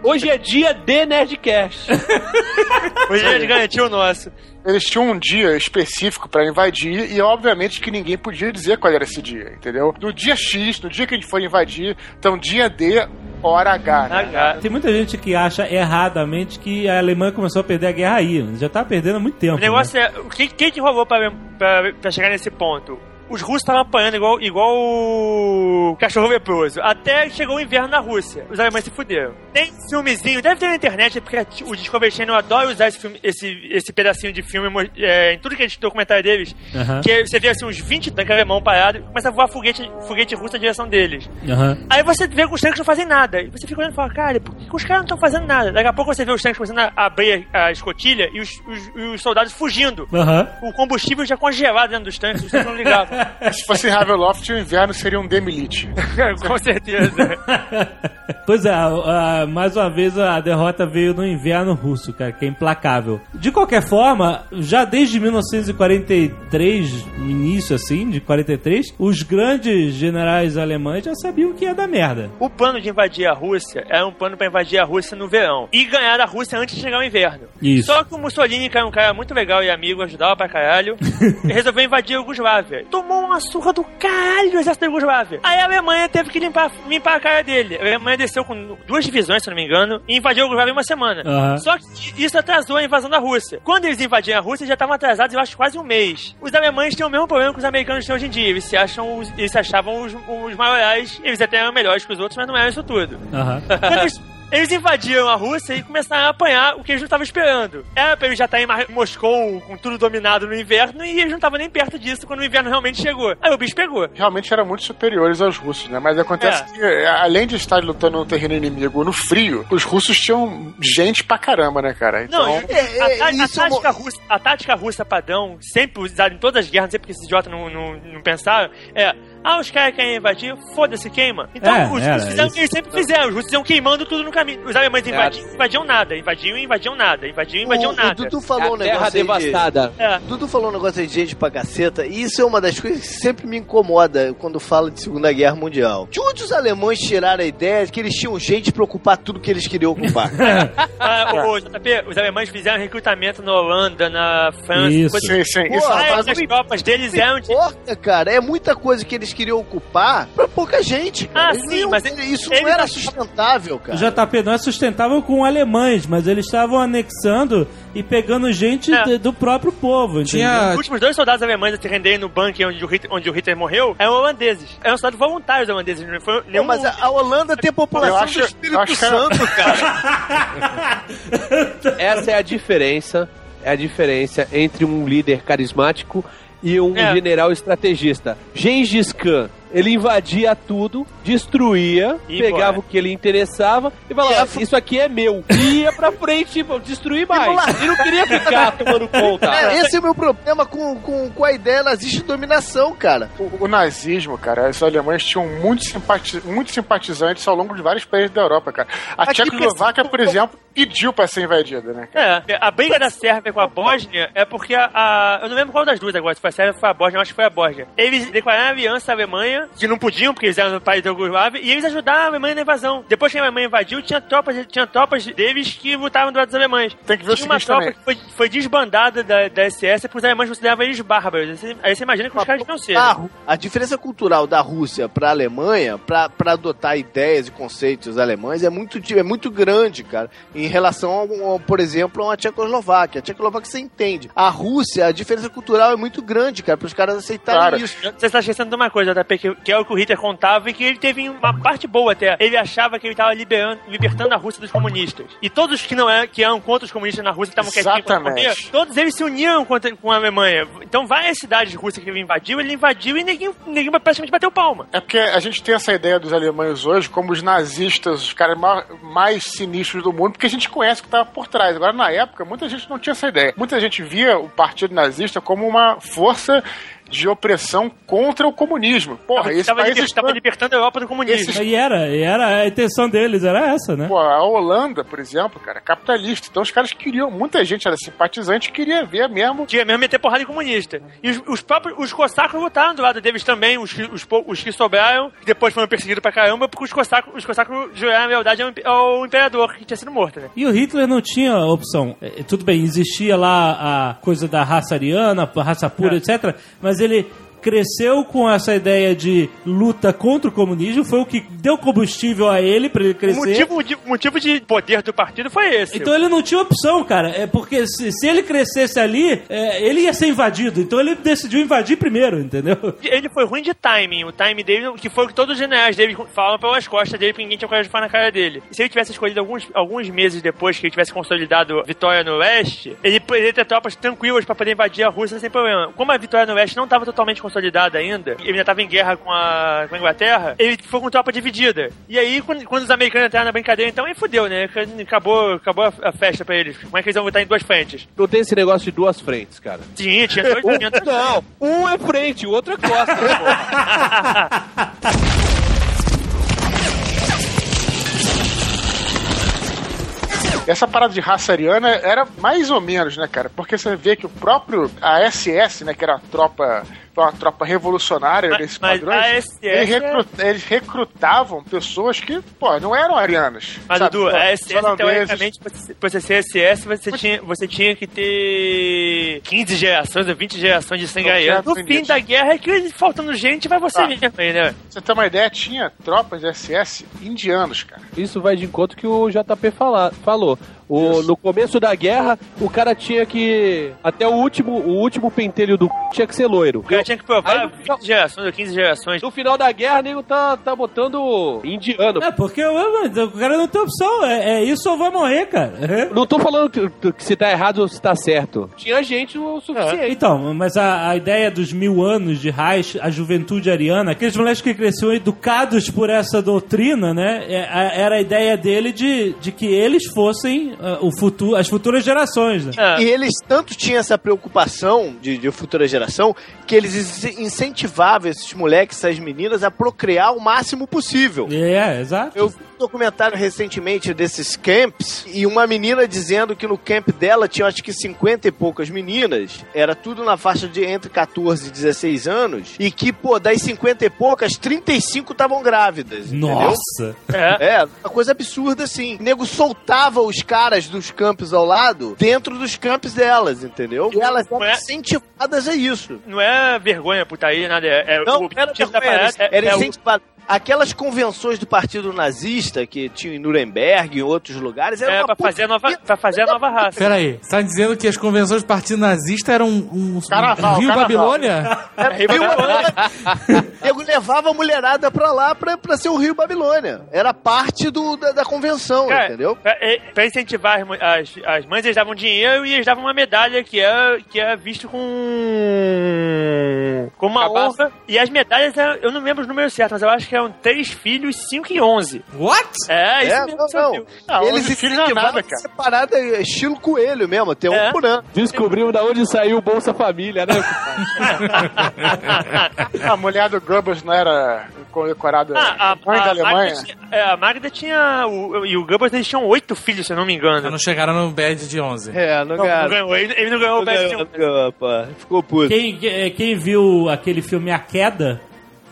Hoje é dia de Nerdcast. Hoje a gente garantiu o nosso. Eles tinham um dia específico pra invadir e obviamente que ninguém podia dizer qual era esse dia, entendeu? No dia X, no dia que a gente for invadir, então dia D, hora H. Né? H. Tem muita gente que acha erradamente que a Alemanha começou a perder a guerra aí. Já tá perdendo há muito tempo. O negócio é. O que, que, que rolou pra, pra, pra chegar nesse ponto? Os russos estavam apanhando igual, igual o cachorro leproso. Até chegou o inverno na Rússia. Os alemães se fuderam. Tem filmezinho, deve ter na internet, porque o Discovery Channel adora usar esse, filme, esse, esse pedacinho de filme é, em tudo que é de documentário deles. Aham. Que você vê assim uns 20 tanques alemão parados e começa a voar foguete, foguete russo na direção deles. Aham. Aí você vê que os tanques não fazem nada. E você fica olhando e fala, cara, por que os caras não estão fazendo nada? Daqui a pouco você vê os tanques começando a abrir a escotilha e os, os- os soldados fugindo. Aham. O combustível já congelado dentro dos tanques, os tanques não ligavam. Se fosse em Haveloft, o inverno seria um Demilite. Com certeza. pois é, a- a- mais uma vez a derrota veio no inverno russo, cara, que é implacável. De qualquer forma, já desde 1943, no início assim, de 43, os grandes generais alemães já sabiam que ia dar merda. O plano de invadir a Rússia era um plano pra invadir a Rússia no verão. E ganhar a Rússia antes de chegar o inverno. Isso. Só que o Mussolini, que era um cara muito legal e amigo, ajudava pra caralho, resolveu invadir a Yugoslávia. Tomou uma surra do caralho do exército da Yugoslávia. Aí a Alemanha teve que limpar, limpar a cara dele. A Alemanha desceu com duas divisões, se não me engano, e invadiu a Yugoslávia em uma semana. Aham. Só que isso atrasou a invasão da Rússia. Quando eles invadiram a Rússia, já estavam atrasados, eu acho, quase um mês. Os alemães têm o mesmo problema que os americanos têm hoje em dia. Eles se acham, eles se achavam os, os maiorais, eles até eram melhores que os outros, mas não eram isso tudo. Aham. Eles, invadiram a Rússia e começaram a apanhar o que eles não estavam esperando. Era pra eles já estarem em Moscou com tudo dominado no inverno e eles não estavam nem perto disso quando o inverno realmente chegou. Aí o bicho pegou. Realmente eram muito superiores aos russos, né? Mas acontece É. que, é, além de estar lutando no terreno inimigo no frio, os russos tinham gente pra caramba, né, cara? Então, Não, é, a, a- a é uma- tática russa, a tática russa padrão, sempre usada em todas as guerras, não sei porque esses idiotas não, não, não pensaram, é Ah, os caras querem invadir, foda-se, queima. Então É, os russos fizeram o isso. que eles sempre fizeram. Os russos iam queimando tudo no caminho. Os alemães invadiam, invadiam nada. Invadiam, invadiam nada. Invadiam, invadiam O, o nada. Dudu falou um a terra negócio aí de- devastada. É. Dudu falou um negócio aí de gente pra caceta, e isso é uma das coisas que sempre me incomoda quando fala de Segunda Guerra Mundial. De onde os alemães tiraram a ideia de que eles tinham gente pra ocupar tudo que eles queriam ocupar? Ah, o, JP, os alemães fizeram recrutamento na Holanda, na França. Isso. coisa- Sim, sim. Isso Pô, faz Várias das tropas deles eram de importa, cara, é muita coisa que eles queriam ocupar pra pouca gente. Cara. Ah, Eles não sim, mas isso eles não era sustentável, O cara. JP não é sustentável com alemães, mas eles estavam anexando e pegando gente É. de- do próprio povo, entendeu? Tinha, Os últimos dois soldados alemães a se renderem no bunker onde o Hitler, onde o Hitler morreu eram holandeses. Eram soldados voluntários holandeses. Não foi nenhum... mas a, Holanda tem a população Eu acho- do Espírito acho que Santo, cara. Essa é a diferença, é a diferença entre um líder carismático e um É. general estrategista. Gengis Khan, ele invadia tudo, destruía, E pegava embora. o que ele interessava e falava, isso aqui é meu. E ia pra frente, pô, destruir mais. Ele não queria ficar tomando conta. É, esse é o meu problema com, com, com a ideia nazista de dominação, cara. O, o nazismo, cara, os alemães tinham muitos simpati muito simpatizantes ao longo de vários países da Europa, cara. A Aqui Tchecoslováquia, por exemplo, pediu pra ser invadida, né? cara? É, a briga da Sérvia com a Bósnia é porque a, a- Eu não lembro qual das duas agora, se foi a Sérvia ou foi a Bósnia, eu acho que foi a Bósnia. Eles declararam aliança à Alemanha, que não podiam, porque eles eram do país da Yugoslávia, e eles ajudaram a Alemanha na invasão. Depois que a Alemanha invadiu, tinha tropas, tinha tropas deles que lutavam do lado dos alemães. Tem que ver tinha uma tropa também. que foi, foi desbandada da, da SS porque os alemães consideravam eles bárbaros. Aí você- imagina que os caras não sejam. A, a diferença cultural da Rússia pra Alemanha, pra, pra adotar ideias e conceitos alemães, é muito, é muito grande, cara, em relação, ao, ao, por exemplo, a uma Tchecoslováquia. A Tchecoslováquia você entende. A Rússia, a diferença cultural é muito grande, cara, para os caras aceitarem Claro. isso. Você está esquecendo de uma coisa, JP, que, que é o que o Hitler contava e que ele teve uma parte boa até. Ele achava que ele estava libertando a Rússia dos comunistas. E todos que não é, que eram contra os comunistas na Rússia, que estavam quietinhos contra o todos eles se uniam contra, com a Alemanha. Então várias cidades russas que ele invadiu, ele invadiu e ninguém, ninguém praticamente bateu palma. É porque a gente tem essa ideia dos alemães hoje como os nazistas, os caras ma- mais sinistros do mundo, porque a gente conhece o que estava por trás. Agora, na época, muita gente não tinha essa ideia. Muita gente via o partido nazista como uma força de opressão contra o comunismo. Porra, esse Estava país tava está... libertando a Europa do comunismo. Esses- E era, e era, a intenção deles era essa, né? Pô, a Holanda, por exemplo, cara, é capitalista. Então os caras queriam, muita gente era simpatizante, queria ver mesmo. Tinha mesmo meter porrada em comunista. E os, os próprios os cossacos lutaram do lado deles também, os, que- os, os que sobraram, que depois foram perseguidos pra caramba, porque os cossacos, os cossacos juraram lealdade ao, ao imperador, que tinha sido morto, né? E o Hitler não tinha opção. É, tudo bem, existia lá a coisa da raça ariana, a raça pura, É. etc. Mas ele cresceu com essa ideia de luta contra o comunismo, foi o que deu combustível a ele pra ele O crescer. motivo de, o motivo de poder do partido foi esse. Então ele não tinha opção, cara. É porque se, se ele crescesse ali, é, ele ia ser invadido. Então ele decidiu invadir primeiro, entendeu? Ele foi ruim de timing. O timing dele, que foi o que todos os generais dele falam pelas costas dele, porque ninguém tinha coragem de falar na cara dele. Se ele tivesse escolhido alguns, alguns meses depois que ele tivesse consolidado a vitória no leste, ele poderia ter tropas tranquilas pra poder invadir a Rússia sem problema. Como a vitória no leste não estava totalmente consolidada ainda, ele ainda estava em guerra com a, com a Inglaterra, ele foi com tropa dividida. E aí, quando, quando os americanos entraram na brincadeira, então aí fudeu, né? Acabou, acabou a, a festa pra eles. Como é que eles vão lutar em duas frentes? Não tem esse negócio de duas frentes, cara. Tinha, tinha dois. dois- Não, um é frente, o outro é costa, porra. Essa parada de raça ariana era mais ou menos, né, cara? Porque você vê que o próprio, a SS, né, que era a tropa, uma tropa revolucionária Mas- desses mas padrões, a SS eles, eles recrutavam pessoas que, pô, não eram arianas. Mas, sabe? Dudu, Pô, a SS, teoricamente, pra você- ser SS, você tinha, você tinha que ter 15 gerações ou 20 gerações de já No fim da guerra, é que faltando gente, vai você Ah. mesmo aí, né? Pra você ter uma ideia, tinha tropas de SS indianos, cara. Isso vai de encontro que o JP fala, falou. O, no começo da guerra, o cara tinha que. Até o último, o último pentelho do c... tinha que ser loiro. O cara tinha que provar Aí, 20 gerações ou 15 gerações. No final da guerra, nego tá, tá botando indiano. É, porque o, o cara não tem opção. É, é isso ou vai morrer, cara. Não tô falando que, que se tá errado ou se tá certo. Tinha gente o suficiente. Então, mas a, a ideia dos mil anos de Reich, a juventude ariana, aqueles moleques que cresceram educados por essa doutrina, né? é- a- era a ideia dele de, de que eles fossem o futuro, as futuras gerações. Né? É. E eles tanto tinham essa preocupação de, de futura geração que eles in- incentivavam esses moleques, essas meninas, a procriar o máximo possível. É, exato. Eu documentário recentemente desses camps e uma menina dizendo que no camp dela tinha acho que 50 e poucas meninas, era tudo na faixa de entre 14 e 16 anos, e que, pô, das 50 e poucas, 35 estavam grávidas. entendeu? Nossa! É. É, uma coisa absurda assim. O nego soltava os caras dos campos ao lado dentro dos campos delas, entendeu? E elas eram é? incentivadas a isso. Não é vergonha, putaria, nada. É, é Não, o era, vergonha, parada. era, é- era é o- incentivado. Aquelas convenções do Partido Nazista que tinha em Nuremberg e em outros lugares era É, pra fazer, a nova, pra fazer a nova raça. Pera aí, você tá dizendo que as convenções do Partido Nazista eram um, um Carnaval, Rio carnaval. Babilônia? Era Rio Rio Babilônia. Nego levava a mulherada pra lá pra, pra ser o Rio Babilônia. Era parte do, da, da convenção, Cara, entendeu? Pra, é, pra incentivar as, as, as mães, eles davam dinheiro e eles davam uma medalha que é, que é visto com, com uma Cabaça. honra. E as medalhas, eram- eu não lembro os números certos, mas eu acho que eram 3 filhos, 5 e 11. What? É, isso É, mesmo. não, não. Ah, Eles hoje filho não é nada, cara. essa parada estilo coelho mesmo, ter É. um por ano. Descobrimos da onde saiu o Bolsa Família, né? A mulher do Goebbels não era condecorada Ah, a, mãe da a, Alemanha? Magda tinha, é, a Magda tinha. O, e o Goebbels eles tinham oito filhos, se eu não me engano. Não chegaram no bad de 11. É, não, Não, não ganhou, ele, ele não ganhou o Não ganhou, não ganhou, pô. Ficou puto. Quem, quem viu aquele filme A Queda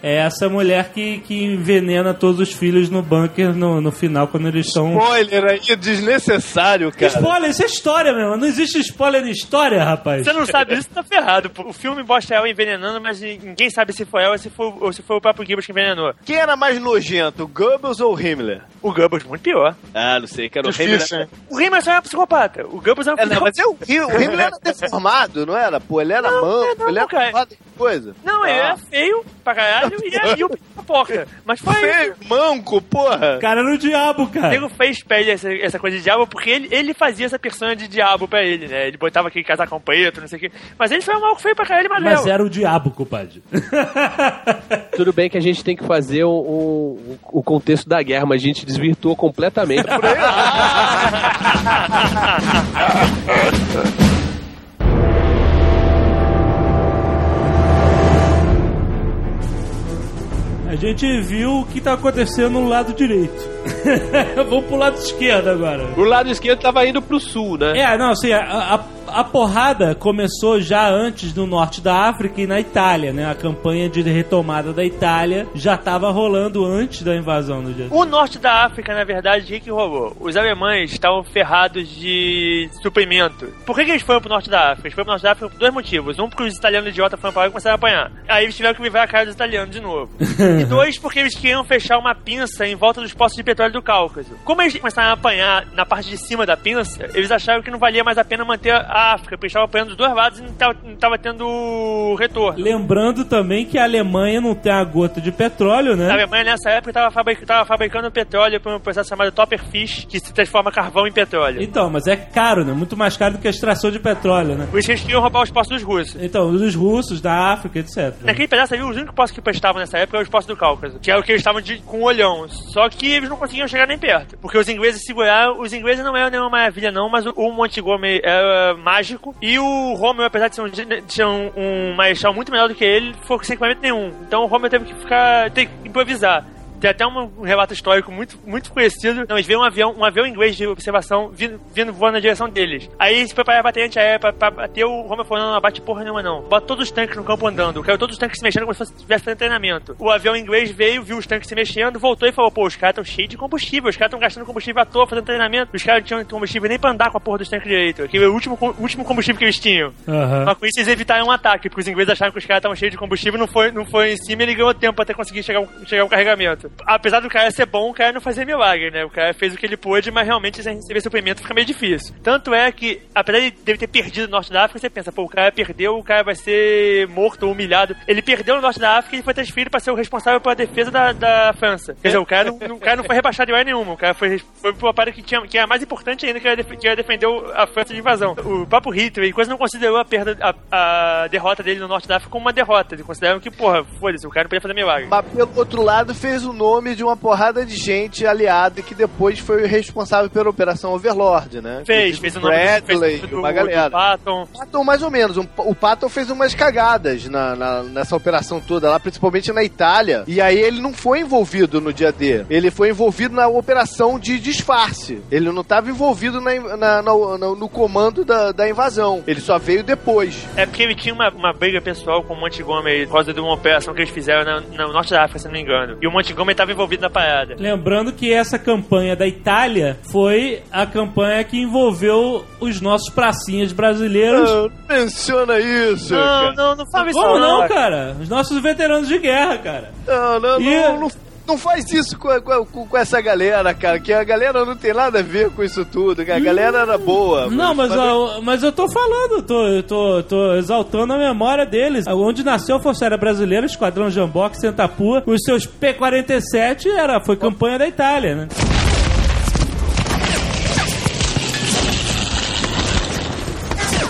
é essa mulher que, que envenena todos os filhos no bunker no, no final, quando eles estão. Spoiler aí, desnecessário, Que cara. spoiler, isso é história mesmo. Não existe spoiler em história, rapaz. Você não sabe disso, tá ferrado. O filme mostra ela envenenando, mas ninguém sabe se foi ela ou se foi, ou se foi o próprio Goebbels que envenenou. Quem era mais nojento, Goebbels ou Himmler? O Goebbels, muito pior. Ah, não sei, que era o Himmler. hein? O Himmler só era psicopata. O Goebbels era um É, não, psicopata. mas é o, o Himmler era deformado, não era? Pô, ele era Não, manco, não, ele era cara. coisa. Não, ele Ah. era feio pra caralho e era míope pra porca. Mas foi Feio, manco, porra. O cara era o diabo, O cara. nego fez pele essa, essa coisa de diabo porque ele, ele fazia essa persona de diabo pra ele, né? Ele botava aquele casacão preto, não sei o quê. Mas ele foi um mal feio pra caralho, mas, Mas era o diabo, compadre. Tudo bem que a gente tem que fazer o, o, o contexto da guerra, mas a gente desvirtuou completamente. A gente viu o que tá acontecendo no lado direito. Vamos pro lado esquerdo agora. o lado esquerdo tava indo pro sul, né? É, não, assim, a, a, a porrada começou já antes no norte da África e na Itália, né? A campanha de retomada da Itália já tava rolando antes da invasão do dia. O norte da África, na verdade, o que, que rolou? Os alemães estavam ferrados de suprimento. Por que, que eles foram pro norte da África? Eles foram pro norte da África por dois motivos. Um, porque os italianos idiotas foram pra lá e começaram a apanhar. Aí eles tiveram que viver a cara dos italianos de novo. e dois, porque eles queriam fechar uma pinça em volta dos poços de petróleo do Cáucaso. Como eles começaram a apanhar na parte de cima da pinça, eles acharam que não valia mais a pena manter a África, porque eles estavam apanhando dos dois lados e não tava, não tava tendo retorno. Lembrando também que a Alemanha não tem a gota de petróleo, A né? Alemanha nessa época estava fabric fabricando petróleo por um processo chamado Topperfish, que se transforma carvão em petróleo. Então, mas é caro, né? Muito mais caro do que a extração de petróleo, né? Por isso que eles queriam roubar os postos dos russos. Então, dos russos, da África, etc. Naquele pedaço ali, os únicos postos que prestavam nessa época eram os postos do Cáucaso, que era o que eles estavam de- com olhão. Só que eles não conseguiam chegar nem perto, porque os ingleses seguraram. Os ingleses não eram nenhuma maravilha, não, mas o, o Montgomery era mágico e o Romeu, apesar de ser um, de ser um, um marechal muito melhor do que ele, foi sem equipamento nenhum. Então o Romeu teve que ficar. ter que improvisar. Tem até um, relato histórico muito, muito conhecido. Não, eles veem um avião, um avião inglês de observação vindo, vindo voando na direção deles. Aí eles se prepararam pra bater antiaérea pra, pra bater o Romeu falando, não, bate porra nenhuma não. Bota todos os tanques no campo andando. Quero todos os tanques se mexendo como se fosse- tivesse fazendo treinamento. O avião inglês veio, viu os tanques se mexendo, voltou e falou, pô, os caras estão cheios de combustível, os caras estão gastando combustível à toa, fazendo treinamento. Os caras não tinham combustível nem pra andar com a porra dos tanques direito. Aquele é o último, último combustível que eles tinham. Aham. Mas com isso eles evitaram um ataque, porque os ingleses acharam que os caras estavam cheios de combustível, não foi, não foi em cima e ele ganhou tempo até conseguir chegar, chegar o carregamento. Apesar do cara ser bom, o cara não fazia milagre, né? O cara fez o que ele pôde, mas realmente sem receber suprimento fica meio difícil. Tanto é que, apesar de ele ter perdido o norte da África, você pensa, pô, o cara perdeu, o cara vai ser morto humilhado. Ele perdeu no norte da África e foi transferido pra ser o responsável pela defesa da, da França. Quer dizer, o cara não, o cara não foi rebaixado de área nenhuma, o cara foi, foi pra uma parada que, tinha, que era mais importante ainda, que era, que era defender o- a França de invasão. O próprio Hitler, quase não considerou a perda, a, a derrota dele no norte da África como uma derrota. Ele considerava que, porra, foda-se, o cara não podia fazer milagre. Mas pelo outro lado, fez o nome de uma porrada de gente aliada que depois foi responsável pela Operação Overlord, né? Fez, fez o nome Bradley, fez o uma do, galera. do Patton. Patton, mais ou menos. Um- O Patton fez umas cagadas na, na- nessa operação toda lá, principalmente na Itália. E aí ele não foi envolvido no dia D. Ele foi envolvido na operação de disfarce. Ele não estava envolvido na, no, comando da, da invasão. Ele só veio depois. É porque ele tinha uma, uma briga pessoal com o Montgomery por causa de uma operação que eles fizeram no norte da África, se não me engano. E o Montgomery estava envolvido na parada. Lembrando que essa campanha da Itália foi a campanha que envolveu os nossos pracinhas brasileiros. Ah, não menciona isso. Não, cara. não, não fala isso Como não, cara. cara? Os nossos veteranos de guerra, cara. Não, não, E- não, não, não faz isso com, com, com- essa galera, cara. Que a galera não tem nada a ver com isso tudo. cara. A galera era boa. Não, mas, ó, mas eu tô falando, tô, eu tô, tô exaltando a memória deles. Onde nasceu a Força Aérea Brasileira, Esquadrão Jamboque, Sentapua, os seus P-47 era, foi campanha da Itália, né?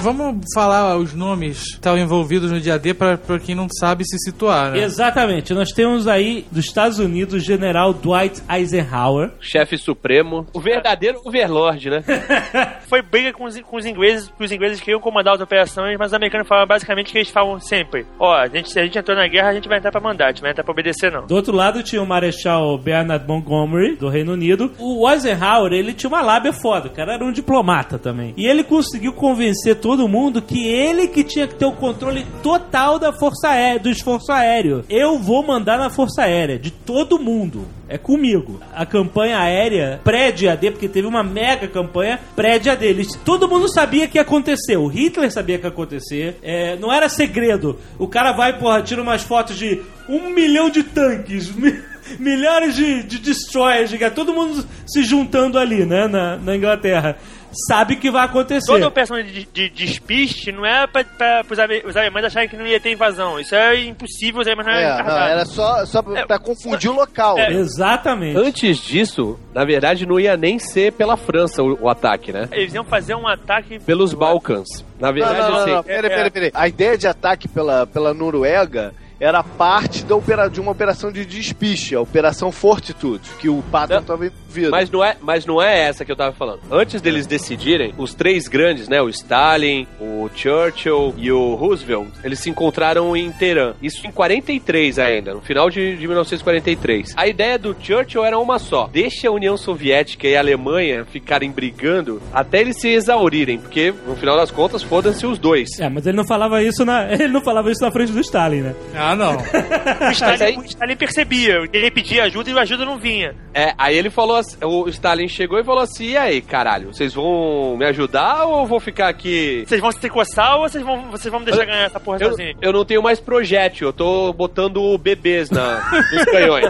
Vamos falar os nomes que estavam envolvidos no dia D pra, pra quem não sabe se situar, né? Exatamente. Nós temos aí dos Estados Unidos o general Dwight Eisenhower. Chefe supremo. O verdadeiro overlord, né? Foi briga com os, com os ingleses, que os ingleses queriam comandar as operações, mas os americanos falavam basicamente que eles falam sempre: Ó, a gente, se a gente entrou na guerra, a gente vai entrar pra mandar, a gente vai entrar pra obedecer, não. Do outro lado tinha o Marechal Bernard Montgomery, do Reino Unido. O Eisenhower, ele tinha uma lábia foda, o cara era um diplomata também. E ele conseguiu convencer todo mundo que ele que tinha que ter o controle total da Força Aérea, do esforço aéreo. Eu vou mandar na Força Aérea, de todo mundo. É comigo. A campanha aérea pré-DAD, porque teve uma mega campanha pré-DAD. Eles- Todo mundo sabia que ia acontecer. O Hitler sabia que ia acontecer. É, não era segredo. O cara vai, porra, tira umas fotos de um milhão de tanques. mi- Milhares de, de destroyers, de- todo mundo se juntando ali, né, na, na Inglaterra. Sabe que vai acontecer. Toda operação de, de despiste não é pra, pra, ale- os alemães acharem que não ia ter invasão. Isso é impossível, os alemães não É, iam não, era só, só pra, É, pra confundir o local. é, né? Exatamente. Antes disso, na verdade, não ia nem ser pela França o, o ataque, né? Eles iam fazer um ataque Pelos Balcãs. Na Não, verdade, não, não, assim. não, peraí, é- peraí, peraí. A ideia de ataque pela, pela Noruega era parte da opera, de uma operação de despiche, a Operação Fortitude, que o Patton estava envolvido. Mas não, é, mas não é essa que eu tava falando. Antes deles decidirem, os três grandes, né? O Stalin, o Churchill e o Roosevelt, eles se encontraram em Teherã. Isso em 43 ainda, no final de, de 1943. A ideia do Churchill era uma só. Deixa a União Soviética e a Alemanha ficarem brigando até eles se exaurirem, porque no final das contas, foda-se os dois. É, mas ele não falava isso na, ele não falava isso na frente do Stalin, né? Ah, não. O Stalin, aí- o Stalin percebia. Ele pedia ajuda e a ajuda não vinha. É, aí ele falou assim, o Stalin chegou e falou assim, e aí, caralho, vocês vão me ajudar ou eu vou ficar aqui Vocês vão se coçar ou vocês vão, vocês vão me deixar Eu- ganhar essa porra Eu, sozinho? eu não tenho mais projétil, eu tô botando bebês na, nos canhões.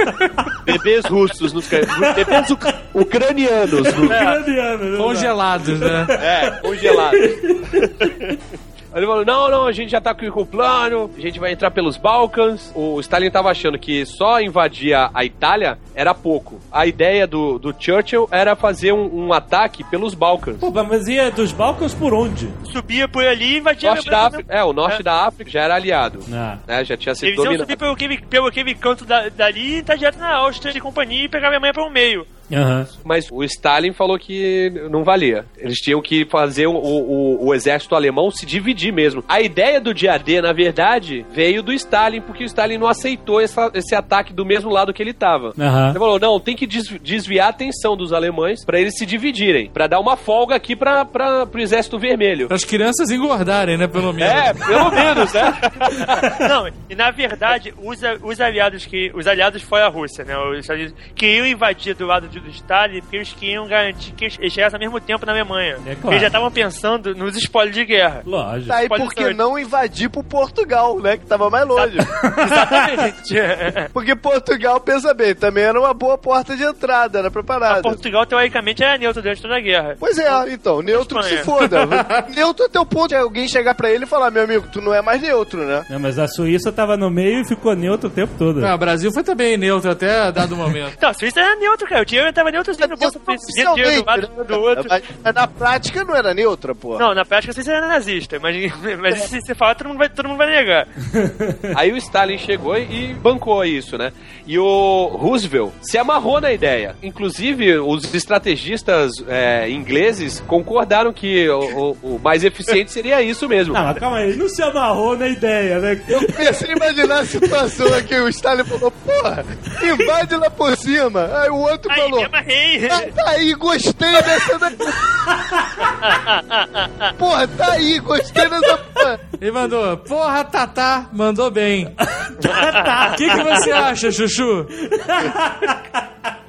bebês russos nos canhões. Bebês uc- ucranianos. no- Ucraniano, né? Congelados, né? É, congelados. Ele falou: não, não, a gente já tá com o plano, a gente vai entrar pelos Balcãs. O Stalin tava achando que só invadir a, Itália era pouco. A ideia do, do Churchill era fazer um, um ataque pelos Balcãs. Pô, mas ia dos Balcãs por onde? Subia por ali e invadia Norte da África, é, o norte É. da África já era aliado. Ah. Né, já tinha sido Eles iam dominado. subir pelo aquele, pelo aquele canto da, dali e tá direto na Áustria de companhia e pegar minha mãe pelo meio. Aham. Mas o Stalin falou que não valia. Eles tinham que fazer o, o, o exército alemão se dividir mesmo. A ideia do dia D, na verdade, veio do Stalin, porque o Stalin não aceitou essa- esse ataque do mesmo lado que ele tava. Aham. Ele falou: não, tem que des- desviar a atenção dos alemães pra eles se dividirem, Pra dar uma folga aqui pra, pra, pro exército vermelho. Para as crianças engordarem, né? Pelo menos. É, pelo menos, né? Não, e na verdade, os, os aliados que. Os aliados foi a Rússia, né? Os Estados Unidos queriam invadir do lado de- do Stalin porque eles queriam garantir que eles chegassem ao mesmo tempo na Alemanha. É claro. Eles já estavam pensando nos espólios de guerra. Lógico. Tá Pode por que não invadir pro Portugal, né? Que tava mais longe. Exatamente. Porque Portugal, pensa bem, também era uma boa porta de entrada, era preparada. Portugal, teoricamente, era neutro durante toda a guerra. Pois é, então, neutro que se foda. neutro até o ponto de alguém chegar pra ele e falar, meu amigo, tu não é mais neutro, né? Não, mas a Suíça tava no meio e ficou neutro o tempo todo. Ah, o Brasil foi também neutro até dado momento. Não, a Suíça era neutro, cara. Eu tinha Alemanha estava neutrazinho no bolso dinheiro dinheiro do lado do outro. Mas, na prática não era neutra, pô. Não, na prática você era nazista, mas, mas se você falar, todo mundo vai, todo mundo vai negar. Aí o Stalin chegou e bancou isso, né? E o Roosevelt se amarrou na ideia. Inclusive, os estrategistas é, ingleses concordaram que o, o- o mais eficiente seria isso mesmo. Não, mas calma aí, ele não se amarrou na ideia, né? Eu comecei a imaginar a situação aqui, o Stalin falou, porra, invade lá por cima. Aí o outro Aí, falou, me amarrei. ah, tá aí, gostei dessa daqui. porra, tá aí, gostei dessa porra. Ele mandou, porra, Tatá, mandou bem. O que, que você acha, Chuchu?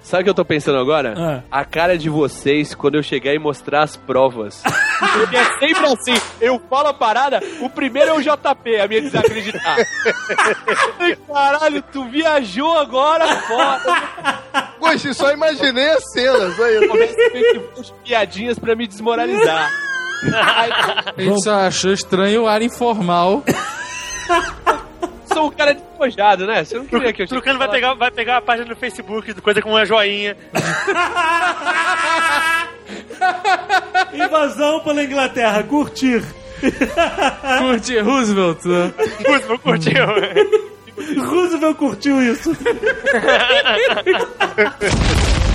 Sabe o que eu tô pensando agora? Ah. A cara de vocês quando eu chegar e mostrar as provas. Porque é sempre assim. Eu falo a parada, o primeiro é o JP, a minha desacreditar. Ai, Caralho, tu viajou agora, foda. Gostei, só imaginei a cena, só isso. Começa a ter umas piadinhas pra me desmoralizar. A gente só achou estranho o ar informal. Sou um cara despojado, né? Você não queria que eu Trucano vai pegar, vai pegar a página do Facebook, coisa com uma joinha. Invasão pela Inglaterra, curtir. Curte Roosevelt, né? Roosevelt curtiu. Roosevelt curtiu isso.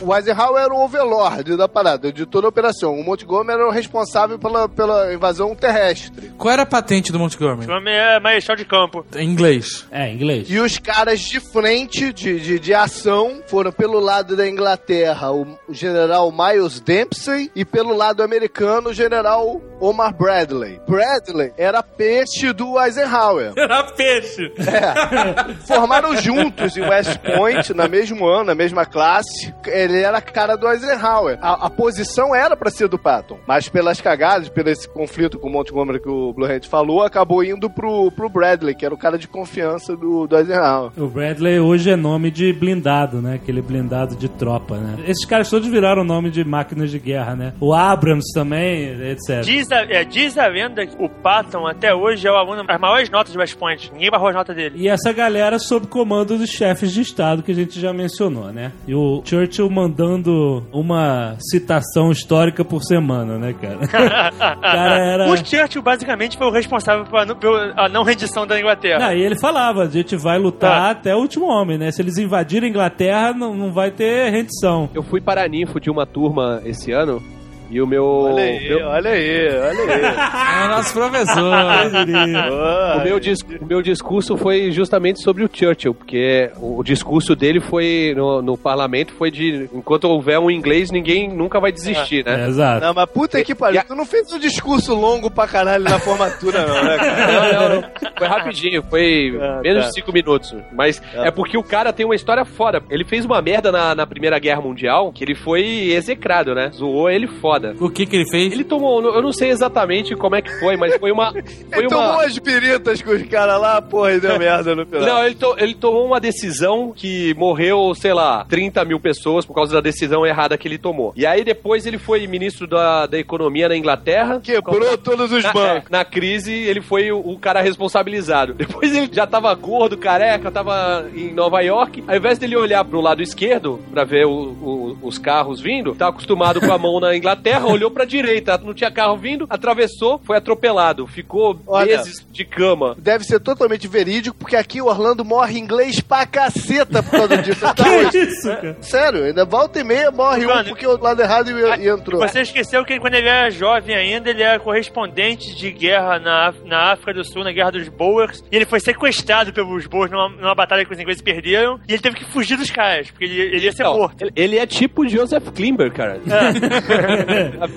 O Eisenhower era o overlord da parada, de toda a operação. O Montgomery era o responsável pela, pela invasão terrestre. Qual era a patente do Montgomery? O homem é marechal de campo. Em inglês. É, inglês. E os caras de frente, de, de, de ação, foram pelo lado da Inglaterra o, general Miles Dempsey e pelo lado americano o general Omar Bradley. Bradley era peixe do Eisenhower. Era peixe. É. Formaram juntos em West Point, no mesmo ano, na mesma classe. Ele era a cara do Eisenhower. A, a posição era pra ser do Patton, mas pelas cagadas, pelo esse conflito com o Montgomery que o Blue Hand falou, acabou indo pro, pro Bradley, que era o cara de confiança do, do Eisenhower. O Bradley hoje é nome de blindado, né? Aquele blindado de tropa, né? Esses caras todos viraram nome de máquinas de guerra, né? O Abrams também, etc. Diz a, é, diz a lenda que o Patton até hoje é o aluno as maiores notas de West Point. Ninguém barrou as notas dele. E essa galera sob comando dos chefes de Estado que a gente já mencionou, né? E o Churchill mandando uma citação histórica por semana, né, cara? o cara era. O Churchill basicamente foi o responsável pela, não rendição da Inglaterra. Não, e ele falava, a gente vai lutar Ah. até o último homem, né? Se eles invadirem a Inglaterra, não, não vai ter rendição. Eu fui paraninfo de uma turma esse ano e o meu. Olha aí, meu- olha aí, olha aí. É o nosso professor. O meu, dis- o meu discurso foi justamente sobre o Churchill, porque o, discurso dele foi no, no parlamento foi de enquanto houver um inglês, ninguém nunca vai desistir, É, né? exato. Não, mas puta que pariu, tu não fez um discurso longo pra caralho na formatura, não, né, cara? Não, não, não. Foi rapidinho, foi Ah, menos tá. de cinco minutos. Mas é porque o cara tem uma história foda. Ele fez uma merda na, na Primeira Guerra Mundial que ele foi execrado, né? Zoou ele foda. O que que ele fez? Ele tomou, eu não sei exatamente como é que foi, mas foi uma. Foi Ele tomou uma. umas piritas com os caras lá, porra, e deu merda no final. Não, ele, to- ele tomou uma decisão que morreu, sei lá, 30 mil pessoas por causa da decisão errada que ele tomou. E aí depois ele foi ministro da, da economia na Inglaterra. Quebrou todos os Na, bancos. na crise, ele foi o, o cara responsabilizado. Depois ele já tava gordo, careca, tava em Nova York. Ao invés dele olhar pro lado esquerdo pra ver o- o- os carros vindo, tava acostumado com a mão na Inglaterra, olhou pra direita, não tinha carro vindo, atravessou, foi atropelado. Ficou Olha. meses de cama. Deve ser totalmente verídico, porque aqui em Orlando morre inglês pra caceta por causa disso. Até Que hoje. isso, cara? Sério, ainda volta e meia morre um Mano, porque o lado errado e, e entrou. Você esqueceu que quando ele era jovem ainda, ele era correspondente de guerra na, na África do Sul, na Guerra dos Boers, e ele foi sequestrado pelos Boers numa, numa batalha que os ingleses perderam, e ele teve que fugir dos caras, porque ele, ele ia ser Não, morto. ele, ele é tipo Joseph Klimber, cara.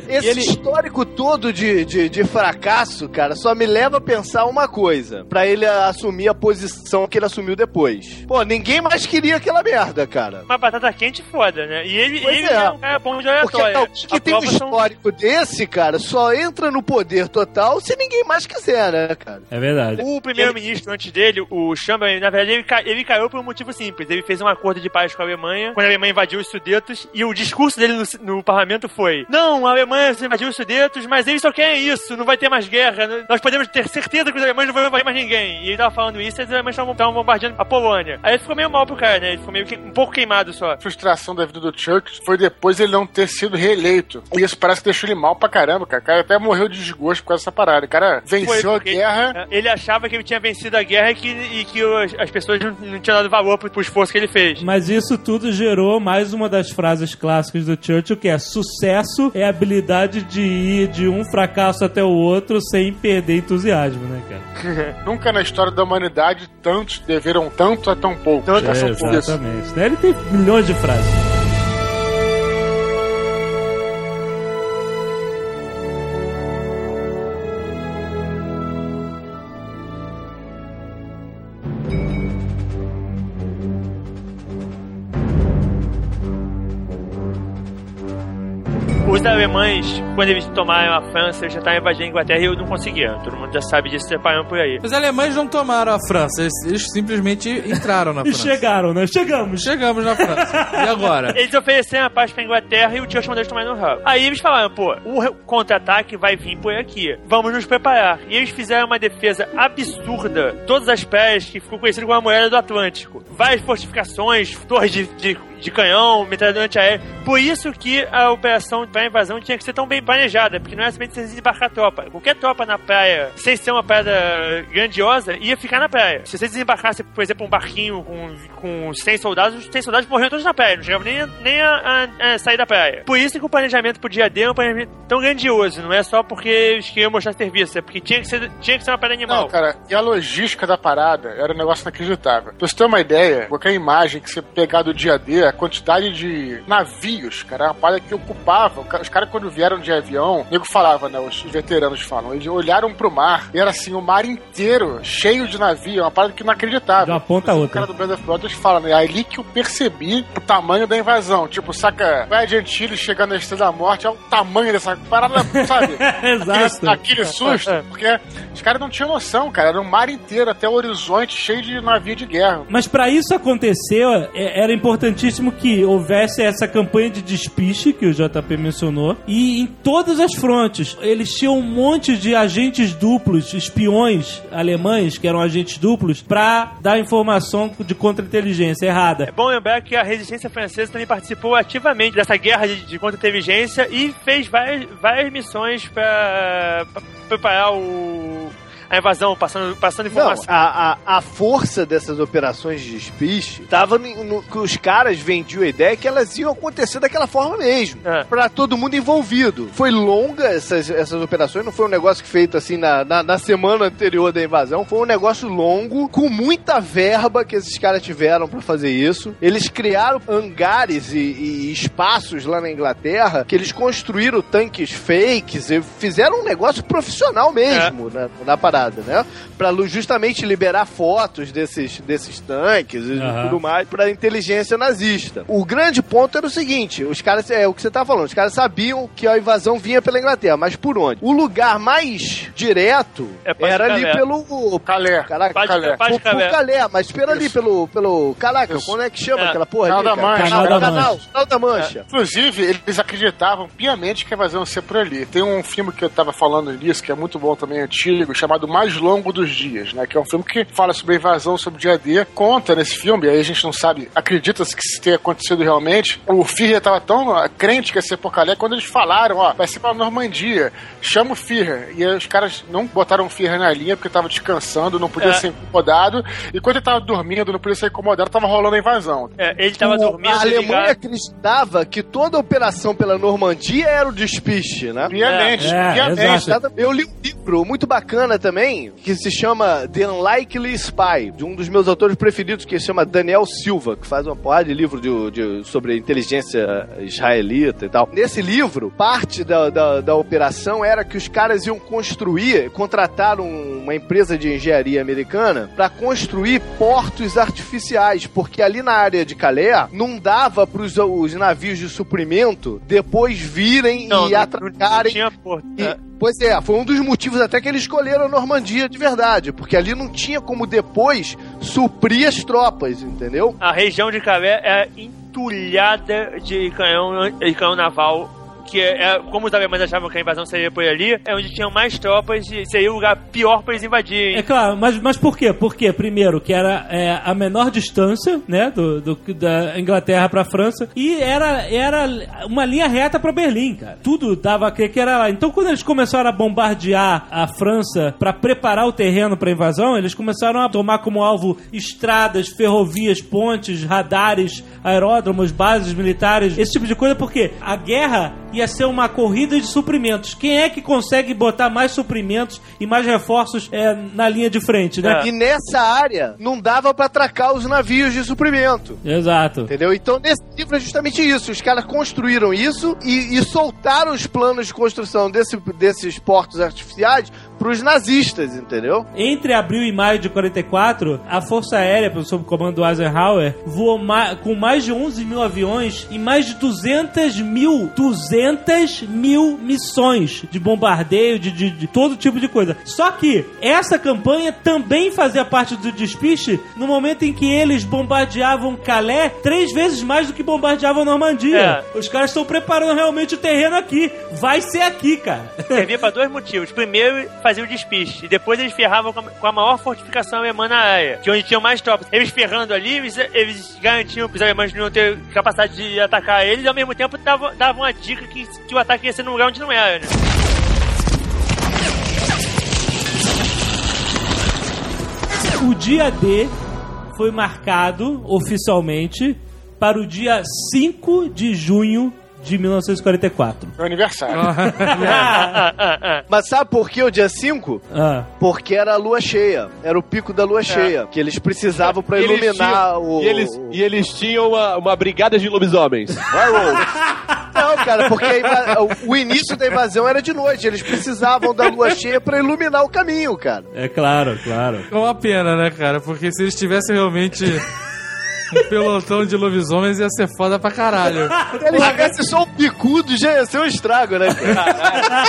Esse ele- histórico todo de, de, de fracasso, cara, só me leva a pensar uma coisa. Pra ele assumir a posição que ele assumiu depois. Pô, ninguém mais queria aquela merda, cara. Uma batata quente foda, né? E ele, Pois ele é. é um cara bom de Porque oratória. não, que A tem um prova são- histórico desse, cara, só entra no poder total se ninguém mais quiser, né, cara? É verdade. O primeiro-ministro antes dele, o Chamberlain, na verdade, ele, ca- ele caiu por um motivo simples. Ele fez um acordo de paz com a Alemanha, quando a Alemanha invadiu os Sudetos, e o discurso dele no, no parlamento foi: Não, Então, a Alemanha invadiu os Sudetos, mas eles só querem isso, não vai ter mais guerra. né? Nós podemos ter certeza que os alemães não vão invadir mais ninguém. E ele tava falando isso e os alemães estavam bombardeando a Polônia. Aí ele ficou meio mal pro cara, né? Ele ficou meio que um pouco queimado só. A frustração da vida do Church foi depois ele não ter sido reeleito. E isso parece que deixou ele mal pra caramba, cara. O cara até morreu de desgosto por causa dessa parada. O cara venceu Foi a guerra. Ele achava que ele tinha vencido a guerra e que, e que os- as pessoas não, não tinham dado valor pro, pro esforço que ele fez. Mas isso tudo gerou mais uma das frases clássicas do Churchill, que é sucesso é a habilidade de ir de um fracasso até o outro sem perder entusiasmo, né, cara? Nunca na história da humanidade tantos deveram tanto a tão pouco. Tanto a Acho tão pouco. Exatamente. Né? Ele tem milhões de frases. Alemães, quando eles tomaram a França, eles já estavam invadindo a Inglaterra e eu não conseguia. Todo mundo já sabe disso, separando por aí. Os alemães não tomaram a França, eles, eles simplesmente entraram na E França. chegaram, né? Chegamos. Chegamos na França. E agora? Eles ofereceram a paz pra Inglaterra e o Churchill mandou eles tomarem no rabo. Aí eles falaram, pô, o contra-ataque vai vir por aqui. Vamos nos preparar. E eles fizeram uma defesa absurda. Todas as praias que ficou conhecido como a Moeda do Atlântico. Várias fortificações, torres de, de, de canhão, metralhadora antiaérea. Por isso que a operação pra invasão tinha que ser tão bem planejada, porque não era simplesmente desembarcar a tropa. Qualquer tropa na praia, sem ser uma praia grandiosa, ia ficar na praia. Se você desembarcasse, por exemplo, um barquinho com, com 100 soldados, os 100 soldados morriam todos na praia, não chegavam nem, a- nem a, a- a sair da praia. Por isso que o planejamento pro dia D é um planejamento tão grandioso, não é só porque eles queriam mostrar serviço, é porque tinha que ser, tinha que ser uma praia animal. Não, cara, e a logística da parada era um negócio inacreditável. Pra você ter uma ideia, qualquer imagem que você pegar do dia D, a quantidade de navios, cara, é uma parada que ocupava. O Os caras, quando vieram de avião, o nego falava, né? Os veteranos falam, eles olharam pro mar e era assim, o mar inteiro cheio de navio, é uma parada que não acreditava. De uma ponta a O outra. cara do Band of Brothers fala, né? É ali que eu percebi o tamanho da invasão. Tipo, saca, vai de Antilles chegando na Estrela da Morte, é o tamanho dessa parada, sabe? Exato. Aquele, aquele susto, porque os caras não tinham noção, cara. Era o mar inteiro até o horizonte cheio de navio de guerra. Mas pra isso acontecer, era importantíssimo que houvesse essa campanha de despiste que o JP mencionou e em todas as frontes. Eles tinham um monte de agentes duplos, espiões alemães que eram agentes duplos pra dar informação de contra-inteligência errada. É bom lembrar que a resistência francesa também participou ativamente dessa guerra de, de contra-inteligência e fez várias, várias missões pra preparar o, a invasão, passando, passando Não, informação. a, a, a força dessas operações de despiste tava no, no- que os caras vendiam a ideia que elas iam acontecer daquela forma mesmo. É. Pra todo mundo envolvido. Foi longa essas, essas operações, não foi um negócio feito assim na, na, na semana anterior da invasão. Foi um negócio longo, com muita verba que esses caras tiveram pra fazer isso. Eles criaram hangares e, e espaços lá na Inglaterra que eles construíram tanques fakes e fizeram um negócio profissional mesmo na, na parada, né? Pra justamente liberar fotos desses, desses tanques e Aham. tudo mais pra inteligência nazista. O grande ponto era o seguinte: os caras, é o que você tá falando, os caras sabiam que a invasão vinha pela Inglaterra, mas por onde? O lugar mais direto É era ali pelo. Calé. Caraca, de- Calé. Por- por Calais. Calais, mas pera ali pelo. pelo caraca, Isso. como é que chama É. aquela porra? Canal ali, da? Mancha. Canal da Canal, Mancha. Canal da Mancha. Inclusive, eles acreditavam piamente que a invasão ia ser por ali. Tem um filme que eu tava falando nisso, que é muito bom também, antigo, chamado Mais Longo dos Dias, né? Que é um filme que fala sobre a invasão, sobre o dia D. Conta nesse filme, aí a gente não sabe, acredita-se que isso tenha acontecido realmente. O Führer tava tão crente que ia ser por Calais, quando eles falaram, ó, vai ser pra Normandia, chama o Führer. E aí os caras não botaram o Führer na linha porque tava descansando, não podia É. ser incomodado. E quando ele tava dormindo, não podia ser incomodado, tava rolando a invasão. É, ele tava O- dormindo a Alemanha ligado. acreditava que toda a operação pela Normandia era o despiste, né? Piamente, É, piamente. exato. Eu li um livro muito bacana também, que se chama The Unlikely Spy, de um dos meus autores preferidos, que se chama Daniel Silva, que faz uma porrada de livro de, de- sobre inteligência israelita e tal. Nesse livro, parte da, da, da operação era que os caras iam construir, contrataram uma empresa de engenharia americana para construir portos artificiais, porque ali na área de Calais não dava para os navios de suprimento depois virem Não, e não, atracarem não tinha porto. e- É. Pois é, foi um dos motivos até que eles escolheram a Normandia de verdade, porque ali não tinha como depois suprir as tropas, entendeu? A região de Calais é entulhada de canhão, de canhão naval que é, é- como os alemães achavam que a invasão seria por ali, é onde tinham mais tropas e seria o lugar pior pra eles invadirem. É claro, mas, mas por quê? Porque, primeiro, que era é, a menor distância, né, do, do- da Inglaterra pra França, e era, era uma linha reta pra Berlim, cara. Tudo dava a crer que era lá. Então, quando eles começaram a bombardear a França pra preparar o terreno pra invasão, eles começaram a tomar como alvo estradas, ferrovias, pontes, radares, aeródromos, bases militares, esse tipo de coisa, porque a guerra ia ser uma corrida de suprimentos. Quem é que consegue botar mais suprimentos e mais reforços é, na linha de frente, né? E nessa área não dava pra atracar os navios de suprimento. Exato. Entendeu? Então, nesse livro é justamente isso. Os caras construíram isso e, e soltaram os planos de construção desse- desses portos artificiais pros nazistas, entendeu? Entre abril e maio de 44, a Força Aérea, sob o comando do Eisenhower, voou ma- com mais de 11 mil aviões e mais de 200 mil, 200 mil missões de bombardeio, de, de- de todo tipo de coisa. Só que essa campanha também fazia parte do despiste no momento em que eles bombardeavam Calais três vezes mais do que bombardeavam Normandia. Os caras estão preparando realmente o terreno aqui. Vai ser aqui, cara. Servia pra dois motivos. Primeiro, fazia o despiste. E depois eles ferravam com a, a maior fortificação alemã na área, que é onde tinham mais tropas. Eles ferrando ali, eles, garantiam que os alemães não ter capacidade de atacar eles, e ao mesmo tempo davam, davam uma dica que, que o ataque ia ser num lugar onde não era, né? O dia D foi marcado oficialmente para o dia 5 de junho de 1944. Meu aniversário. Mas sabe por que o dia 5? Ah. Porque era a lua cheia. Era o pico da lua cheia. Que eles precisavam pra E eles iluminar tinham- o. E eles, e eles tinham uma, uma brigada de lobisomens. Não, cara, porque o início da invasão era de noite. Eles precisavam da lua cheia pra iluminar o caminho, cara. É claro, claro. É uma pena, né, cara? Porque se eles tivessem realmente um pelotão de lobisomens, ia ser foda pra caralho. Se eles tivessem só um picudo, já ia ser um estrago, né, cara?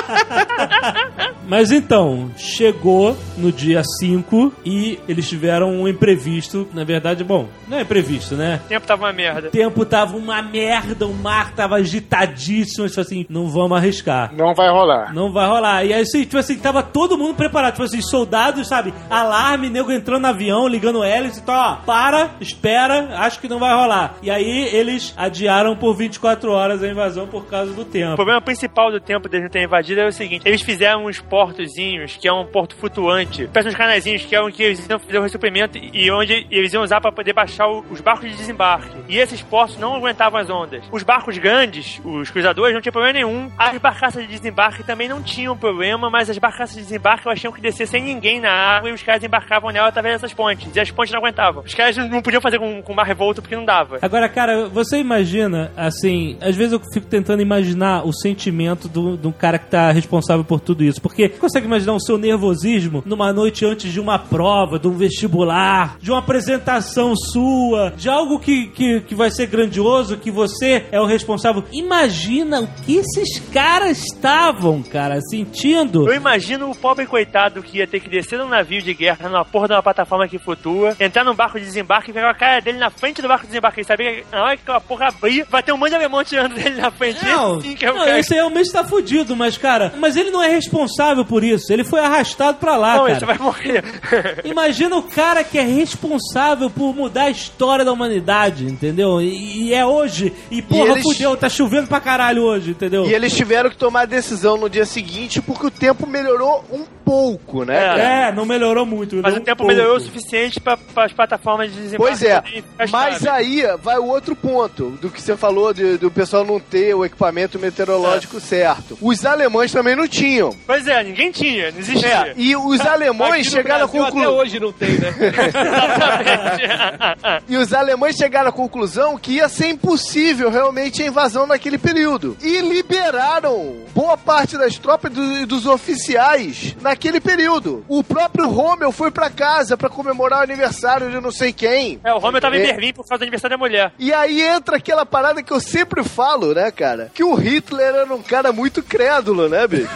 Mas então, chegou no dia 5 e eles tiveram um imprevisto. Na verdade, bom, não é imprevisto, né? O tempo tava uma merda. O tempo tava uma merda, o mar tava agitadíssimo. Tipo assim, não vamos arriscar. Não vai rolar. Não vai rolar. E aí, assim, tipo assim, tava todo mundo preparado. Tipo assim, soldados, sabe? Alarme, nego entrando no avião, ligando hélice. Então, ó, para, espera, acho que não vai rolar. E aí, eles adiaram por 24 horas a invasão por causa do O tempo. problema principal do tempo deles não terem invadido é o seguinte: eles fizeram uns portozinhos, que é um porto flutuante, parece uns canaizinhos que é onde eles iam fazer o ressuprimento e onde eles iam usar para poder baixar o- os barcos de desembarque. E esses portos não aguentavam as ondas. Os barcos grandes, os cruzadores, não tinha problema nenhum. As barcaças de desembarque também não tinham problema, mas as barcaças de desembarque elas tinham que descer sem ninguém na água e os caras embarcavam nela através dessas pontes. E as pontes não aguentavam. Os caras não podiam fazer com, com mar revolto porque não dava. Agora, cara, você imagina, assim, às vezes eu fico tentando imaginar o sentimento do, do cara que tá responsável por tudo isso. Porque consegue imaginar o seu nervosismo numa noite antes de uma prova, de um vestibular, de uma apresentação sua, de algo que, que, que vai ser grandioso, que você é o responsável. Imagina o que esses caras estavam, cara, sentindo. Eu imagino o pobre coitado que ia ter que descer num navio de guerra, numa porra de uma plataforma que flutua, entrar num barco de desembarque e pegar a cara dele na frente do barco de desembarque. Ele sabia que na hora que aquela porra abrir, vai ter um monte de alemão tirando dele na frente. Não, Esse sim que é o não esse realmente tá fudido, mas, cara, mas ele não é responsável por isso. Ele foi arrastado pra lá, Não, cara. esse vai morrer. Imagina o cara que é responsável por mudar a história da humanidade, entendeu? E, e é hoje. E porra, eles- fudeu, tá chovendo pra caralho hoje, entendeu? E eles tiveram que tomar a decisão no dia seguinte porque o tempo melhorou um pouco, né? cara? É, não melhorou muito. Mas o tempo pouco. melhorou o suficiente pra, as plataformas de desembarque Pois é, mas aí vai o outro ponto do que você falou de- do pessoal não ter o equipamento meteorológico certo. Os alemães também não tinham. Pois é, ninguém tinha, não existia. E os alemães chegaram à Brasil, Até conclusão. hoje não tem, né? E os alemães chegaram à conclusão que ia ser impossível realmente a invasão naquele período. E liberaram boa parte das tropas e do- dos oficiais naquele período. O próprio Rommel foi pra casa pra comemorar o aniversário de não sei quem. É, o Rommel tava em É. Berlim por causa do aniversário da mulher. E aí entra aquela parada que eu sempre falo, né, cara? Que o Hitler era um cara muito crédulo, né, bicho?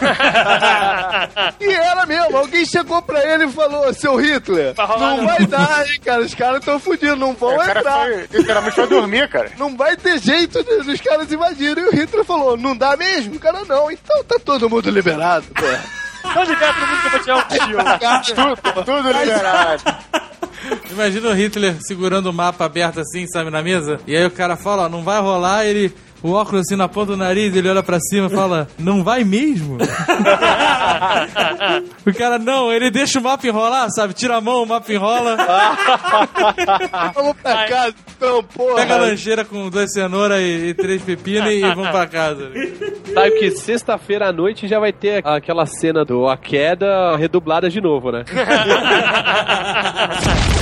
E era mesmo, alguém chegou pra ele e falou, seu Hitler, não não." vai dar, hein, cara, os caras estão fudidos, não vão o cara entrar. foi, literalmente foi dormir, cara. Não vai ter jeito de- dos caras invadirem. E o Hitler falou, não dá mesmo? O cara, não, então tá todo mundo liberado, pô. Mundo que eu vou tirar um tiro. Tudo, tudo liberado. Imagina o Hitler segurando o mapa aberto assim, sabe, na mesa. E aí o cara fala, ó, não vai rolar, ele. O óculos assim na ponta do nariz, ele olha pra cima e fala, não vai mesmo? o cara, não, ele deixa o mapa enrolar, sabe? Tira a mão, o mapa enrola, Vamos pra casa, então, porra. pega a lancheira com duas cenouras e, e três pepinos e vamos pra casa. Sabe que sexta-feira à noite já vai ter aquela cena do A Queda redublada de novo, né?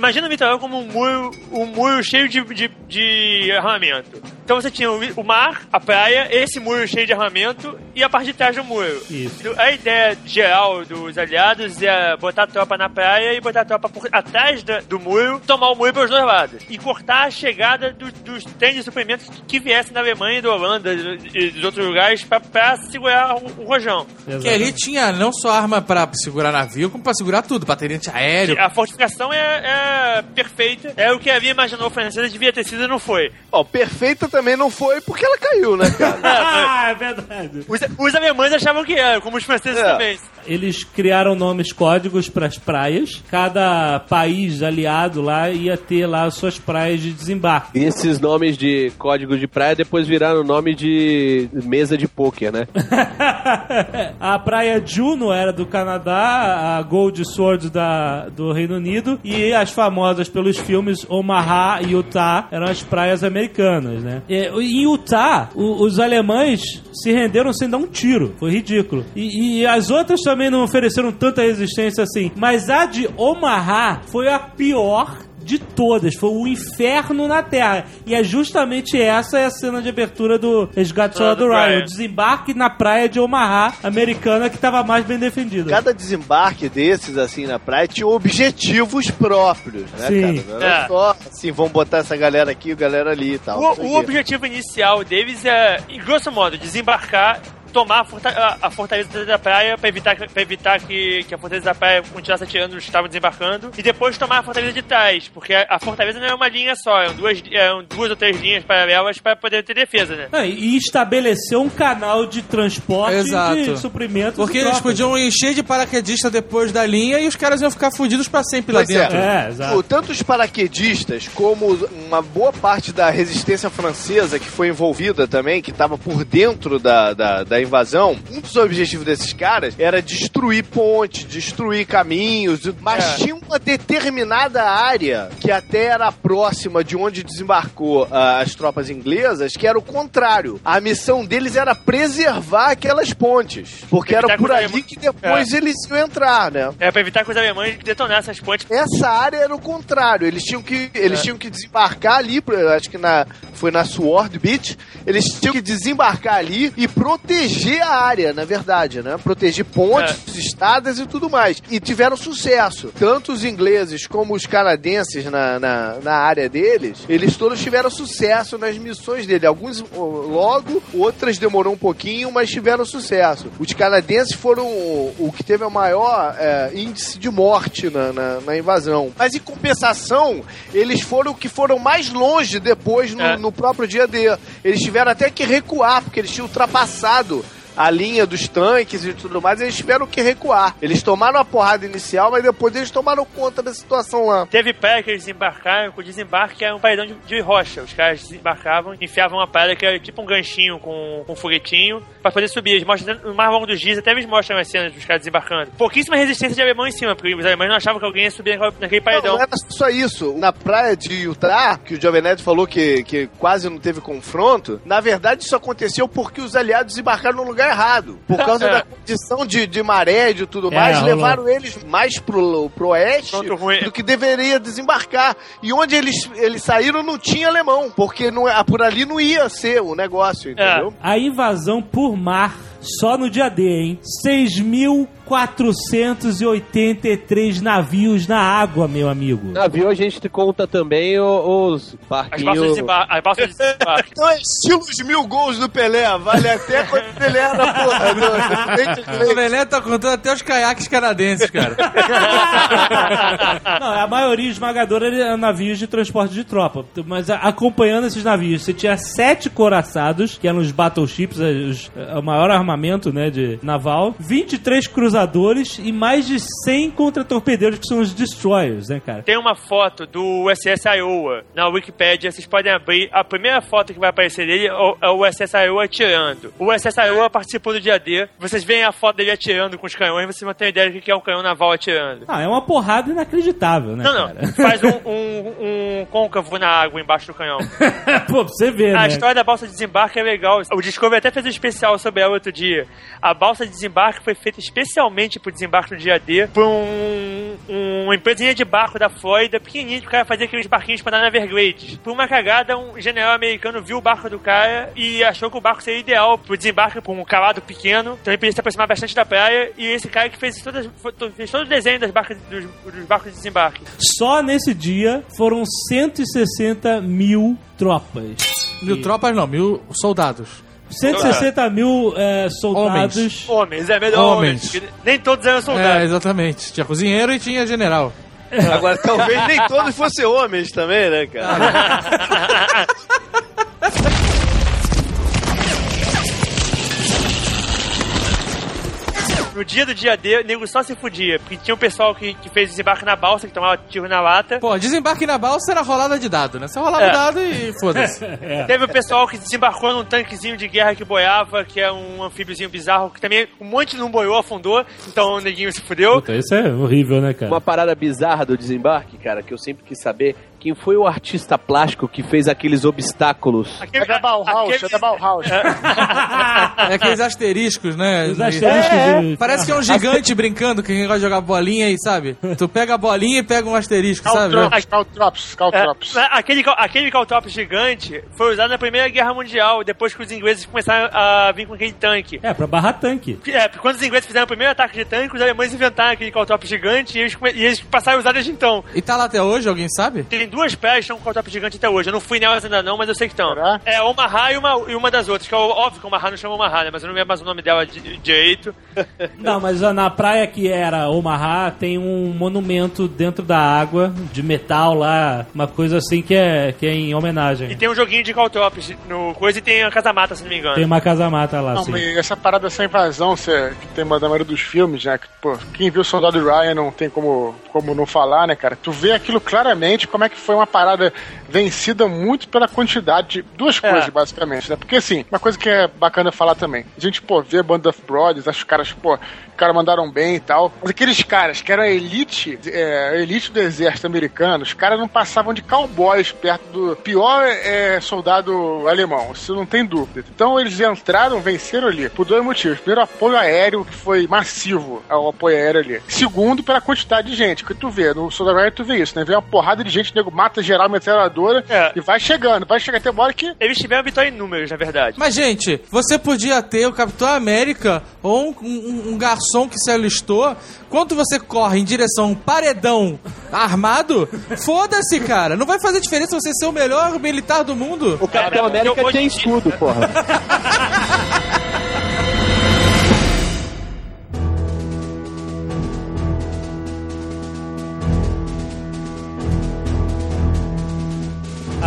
Imagina litoral como um muro, um muro cheio de, de, de armamento. Então você tinha o, mar, a praia, esse muro cheio de armamento e a parte de trás do muro. Isso. A ideia geral dos aliados é botar a tropa na praia e botar a tropa por atrás da- do muro, tomar o muro pelos dois lados. E cortar a chegada do- dos trens de suprimentos que viessem da Alemanha e da Holanda e dos outros lugares pra, pra segurar o, o rojão. Que ali tinha não só arma pra segurar navio, como pra segurar tudo, bateria antiaéreo. A fortificação é, é perfeita. É o que havia imaginou o francês devia ter sido e não foi. Ó, perfeita também não foi porque ela caiu, né, cara? Ah, é verdade. Os, os alemães achavam que era, como os franceses É. também. Eles criaram nomes códigos para as praias. Cada país aliado lá ia ter lá as suas praias de desembarque. E esses nomes de códigos de praia depois viraram nome de mesa de pôquer, né? a praia Juno era do Canadá, a Gold Sword da, do Reino Unido e as famosas pelos filmes Omaha e Utah eram as praias americanas, né? E, em Utah, o- os alemães se renderam sem dar um tiro. Foi ridículo. E, e as outras também não ofereceram tanta resistência assim. Mas a de Omaha foi a pior de todas. Foi o inferno na Terra. E é justamente essa é a cena de abertura do Resgate Ah, Soldado do Ryan. Ryan. O desembarque na praia de Omaha, americana, que estava mais bem defendida. Cada desembarque desses, assim, na praia, tinha objetivos próprios, né, Sim. cara? Não era É. só, assim, vamos botar essa galera aqui e galera ali e tal. O, o objetivo inicial deles é, em grosso modo, desembarcar, tomar a, forta- a- fortaleza da praia pra evitar, que- pra evitar que, que a fortaleza da praia continuasse atirando os que estavam desembarcando e depois tomar a fortaleza de trás, porque a, a fortaleza não é uma linha só, eram duas, eram duas ou três linhas paralelas para poder ter defesa, né? Ah, e estabeleceu um canal de transporte Exato. de suprimentos. Porque eles tropas. podiam encher de paraquedista depois da linha e os caras iam ficar fudidos pra sempre lá Pois é. dentro. É, O- exato. Tanto os paraquedistas como uma boa parte da resistência francesa que foi envolvida também, que estava por dentro da, da, da invasão, um dos objetivos desses caras era destruir pontes, destruir caminhos, mas É. tinha uma determinada área que até era próxima de onde desembarcou ah, as tropas inglesas, que era o contrário. A missão deles era preservar aquelas pontes, porque era por ali que depois eles iam entrar, né? É pra evitar que os alemães detonassem as pontes. Essa área era o contrário. Eles tinham que, eles tinham que desembarcar ali, acho que na, foi na Sword Beach. Eles tinham que desembarcar ali e proteger a área, na verdade, né? Proteger pontes, estradas e tudo mais. E tiveram sucesso. Tanto os ingleses como os canadenses na, na, na área deles, eles todos tiveram sucesso nas missões dele. Alguns logo, outras demorou um pouquinho, mas tiveram sucesso. Os canadenses foram o, o que teve o maior é, índice de morte na, na, na invasão. Mas em compensação, eles foram o que foram mais longe depois no, É. no próprio dia D. Eles tiveram até que recuar, porque eles tinham ultrapassado a linha dos tanques e tudo mais, eles tiveram que recuar. Eles tomaram a porrada inicial, mas depois eles tomaram conta da situação lá. Teve praia que eles desembarcaram, com o desembarque era um paredão de, de rocha. Os caras desembarcavam, enfiavam uma praia que era tipo um ganchinho com, com um foguetinho pra poder subir. Eles mostram no mais longo dos dias, até eles mostram as cenas dos caras desembarcando. Pouquíssima resistência de alemão em cima, porque os alemães não achavam que alguém ia subir naquele- naquele Não, paredão. não era só isso. Na praia de Utah, que o Jovem Nerd falou que, que quase não teve confronto, na verdade isso aconteceu porque os aliados desembarcaram no lugar errado. Por causa É. da condição de, de maré e de tudo É, mais, rolou. levaram eles mais pro, pro oeste do que deveria desembarcar. E onde eles, eles saíram não tinha alemão, porque não, é- por ali não ia ser o negócio, entendeu? A invasão por mar, só no dia D, hein? 483 navios na água, meu amigo. Navio a gente conta também os As balsas de barquinhos. desembarque. As balsas de desembarque. Então é estilo os mil gols do Pelé. Vale até quando o Pelé era porra. peito O. Velé tá contando até os caiaques canadenses, cara. Não, a maioria esmagadora eram navios de transporte de tropa. Mas acompanhando esses navios, você tinha sete coraçados, que eram os battleships, os- o maior armamento né, de naval, 23 e mais de 100 contra-torpedeiros, que são os destroyers, né, cara? Tem uma foto do USS Iowa na Wikipedia, vocês podem abrir. A primeira foto que vai aparecer dele é o- é USS Iowa atirando. O USS Iowa participou do dia D. Vocês veem a foto dele atirando com os canhões, vocês ter uma ideia do que é um canhão naval atirando. Ah, é uma porrada inacreditável, né, Não, não. cara? Faz um, um, um côncavo na água embaixo do canhão. Pô, pra você ver, A né? história da balsa de desembarque é legal. O Discovery até fez um especial sobre ela outro dia. A balsa de desembarque foi feita especialmente pro desembarque no dia D por um, um- uma empresinha de barco da Flórida, pequenininho, que o cara fazia aqueles barquinhos pra dar na Everglades. Por uma cagada, um general americano viu o barco do cara e achou que o barco seria ideal pro desembarque com um calado pequeno, então ele podia se aproximar bastante da praia. E esse cara que fez, todas, fez todo o desenho das barcas, dos, dos barcos de desembarque. Só nesse dia foram 160 mil tropas. Mil tropas não, mil soldados. 160 mil eh, soldados. Homens, é melhor homens. Homens. porque nem todos eram É, soldados. exatamente. Tinha cozinheiro e tinha general. Agora, talvez nem todos fossem homens também, né, cara? No dia do dia D, o nego só se fudia. Porque tinha um pessoal que, que fez desembarque na balsa, que tomava tiro na lata. Pô, desembarque na balsa era rolada de dado, né? Você rolava É. dado e foda-se. Teve o pessoal que desembarcou num tanquezinho de guerra que boiava, que é um anfíbiozinho bizarro, que também um monte não boiou, afundou. Então o neguinho se fudeu. Puta, isso é horrível, né, cara? Uma parada bizarra do desembarque, cara, que eu sempre quis saber. Quem foi o artista plástico que fez aqueles obstáculos? É da Bauhaus, é da Bauhaus. É aqueles asteriscos, né? Os asteriscos de- Parece que é um gigante brincando, que gosta de jogar bolinha aí, sabe? Tu pega a bolinha e pega um asterisco, sabe? Caltrops, Caltrops, É, Caltrops. aquele, aquele caltrops gigante foi usado na Primeira Guerra Mundial, depois que os ingleses começaram a vir com aquele tanque. É, pra barrar tanque. É, porque quando os ingleses fizeram o primeiro ataque de tanque, os alemães inventaram aquele caltrops gigante e eles, e eles passaram a usar desde então. E tá lá até hoje, alguém sabe? Tem duas praias que estão com caltrops gigante até hoje. Eu não fui nelas ainda não, mas eu sei que estão. Será? É Omaha e uma, e uma das outras, que é o- óbvio que Omaha não chama Omaha, né? Mas eu não lembro mais o nome dela di- direito. Não, mas na praia que era Omaha tem um monumento dentro da água de metal lá, uma coisa assim que é, que é em E homenagem. tem um joguinho de caltrops no coisa e tem a casa-mata, se não me engano. Tem uma casa-mata lá, Não, e essa parada, essa invasão cê, que tem uma da maioria dos filmes, né? Que, pô, quem viu o Soldado Ryan não tem como, como não falar, né, cara? Tu vê aquilo claramente, como é que foi uma parada vencida muito pela quantidade de duas É. coisas, basicamente, né? Porque, assim, uma coisa que é bacana falar também. A gente, pô, vê Band of Brothers, acho que os caras, pô, os caras mandaram bem e tal. Mas aqueles caras que eram a elite, é, a elite do exército americano, os caras não passavam de cowboys perto do pior é, soldado alemão, isso não tem dúvida. Então eles entraram, venceram ali, por dois motivos. Primeiro, apoio aéreo, que foi massivo ao apoio aéreo ali. Segundo, pela quantidade de gente, que tu vê, no Soldado Ryan tu vê isso, né? Vem uma porrada de gente, nego mata geral, metralhadora, É. e vai chegando, vai chegar até uma hora que Eles tiveram vitória em números, na verdade. Mas, gente, você podia ter o Capitão América ou um, um- um garçom que se alistou. Quando você corre em direção a um paredão armado, foda-se, cara. Não vai fazer diferença você ser o melhor militar do mundo. O Capitão América eu tem te- escudo, porra.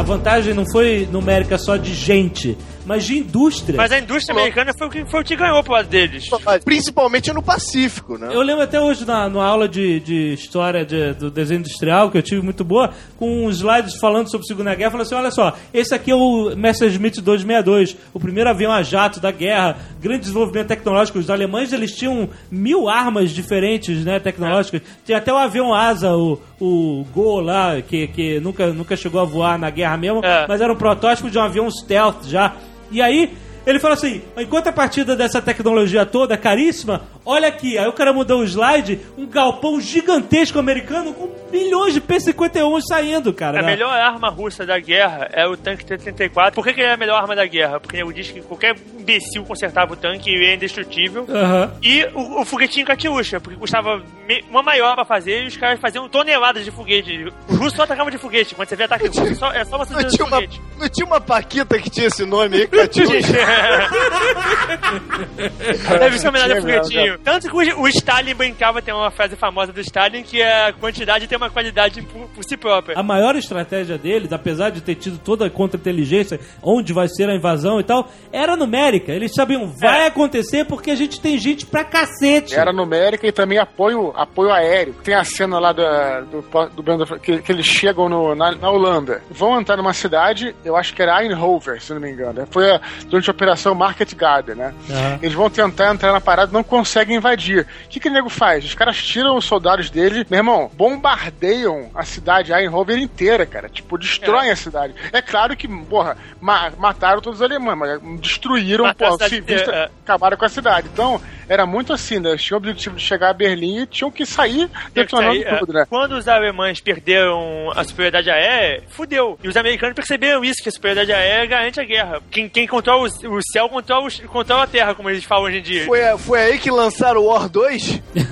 A vantagem não foi numérica só de gente, mas de indústria. Mas a indústria americana foi o que, foi o que ganhou pro lado deles. Principalmente no Pacífico, né? Eu lembro até hoje na, na aula de, de história de- do desenho industrial, que eu tive muito boa, com uns slides falando sobre a Segunda Guerra, falando assim, olha só, esse aqui é o Messerschmitt 262, o primeiro avião a jato da guerra, grande desenvolvimento tecnológico. Os alemães, eles tinham mil armas diferentes, né, tecnológicas. Tinha até o avião asa, o, o Go lá, que, que nunca, nunca chegou a voar na guerra mesmo, É. mas era um protótipo de um avião stealth já. E aí, ele fala assim: em contrapartida dessa tecnologia toda caríssima, olha aqui. Aí o cara mudou o slide, um galpão gigantesco americano com milhões de P-51 saindo, cara. A né? melhor arma russa da guerra é o tanque T-34. Por que, que ele é a melhor arma da guerra? Porque nego diz que qualquer imbecil consertava o tanque e é indestrutível. Aham. E o, o foguetinho Katyusha, porque custava me- uma maior pra fazer e os caras faziam toneladas de foguete. Os russos só atacavam de foguete. Quando você vê ataque russo, é só, é só você Não de tinha, uma, foguete. não tinha uma Paquita que tinha esse nome aí, Catiuxa? Deve ser homenagem ao Tinha Tanto que o, o Stalin brincava, tem uma frase famosa do Stalin, que é a quantidade tem uma qualidade por, por si própria. A maior estratégia deles, apesar de ter tido toda a contra-inteligência, onde vai ser a invasão e tal, era numérica. Eles sabiam, vai É. acontecer porque a gente tem gente pra cacete. Era numérica e também apoio, apoio aéreo. Tem a cena lá da- do, do, Band- que, que eles chegam no- na, na Holanda. Vão entrar numa cidade, eu acho que era Eindhoven, se não me engano. Foi a- durante a operação Market Garden, né? Aham. Eles vão tentar entrar na parada não conseguem invadir. O que, que o nego faz? Os caras tiram os soldados dele, meu irmão, bombardeiam a cidade Eindhoven inteira, cara. Tipo, destroem a cidade. É claro que, porra, ma- mataram todos os alemães, mas destruíram, a porra, civis, é. acabaram com a cidade. Então, era muito assim, né? Eles tinham o objetivo de chegar a Berlim e tinham que sair Tinha que detonando sair, é. tudo, né? Quando os alemães perderam a superioridade aérea, fudeu. E os americanos perceberam isso, que a superioridade aérea garante a guerra. Quem, quem controla o, o céu controla, os- controla a terra, como eles falam hoje em dia. Foi, foi aí que lançaram o War 2?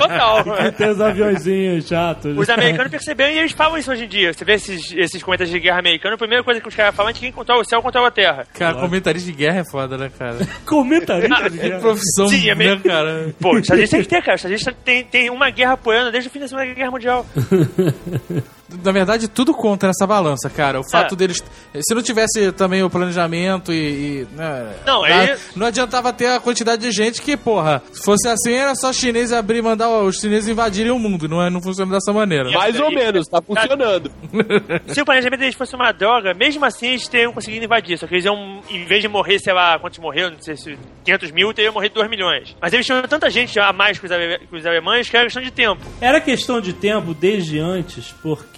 Total. Tem os aviãozinhos chatos. Os americanos perceberam e eles falam isso hoje em dia. Você vê esses, esses comentários de guerra americano, a primeira coisa que os caras falam é que quem controla o céu controla a terra. Cara, comentarista de guerra é foda, né, cara? Comentarista de É guerra. Profissão, Sim, é né, meio- cara? Pô, Unidos tem que ter, cara. Unidos tem, tem uma guerra apoiando desde o fim da Segunda Guerra Mundial. Na verdade, tudo conta nessa balança, cara. O fato É. deles. Se não tivesse também o planejamento e. e, né, Não, aí- não adiantava ter a quantidade de gente que, porra, se fosse assim, era só chinês abrir e mandar os chineses invadirem o mundo. Não, é, não funciona dessa maneira. Mais ou menos, tá funcionando. Se o planejamento deles fosse uma droga, mesmo assim eles teriam conseguido invadir. Só que eles iam, em vez de morrer, sei lá, quantos morreram, não sei se 500 mil, teriam morrido 2 milhões. Mas eles tinham tanta gente a mais que os, ale- que os alemães que era questão de tempo. Era questão de tempo desde antes, porque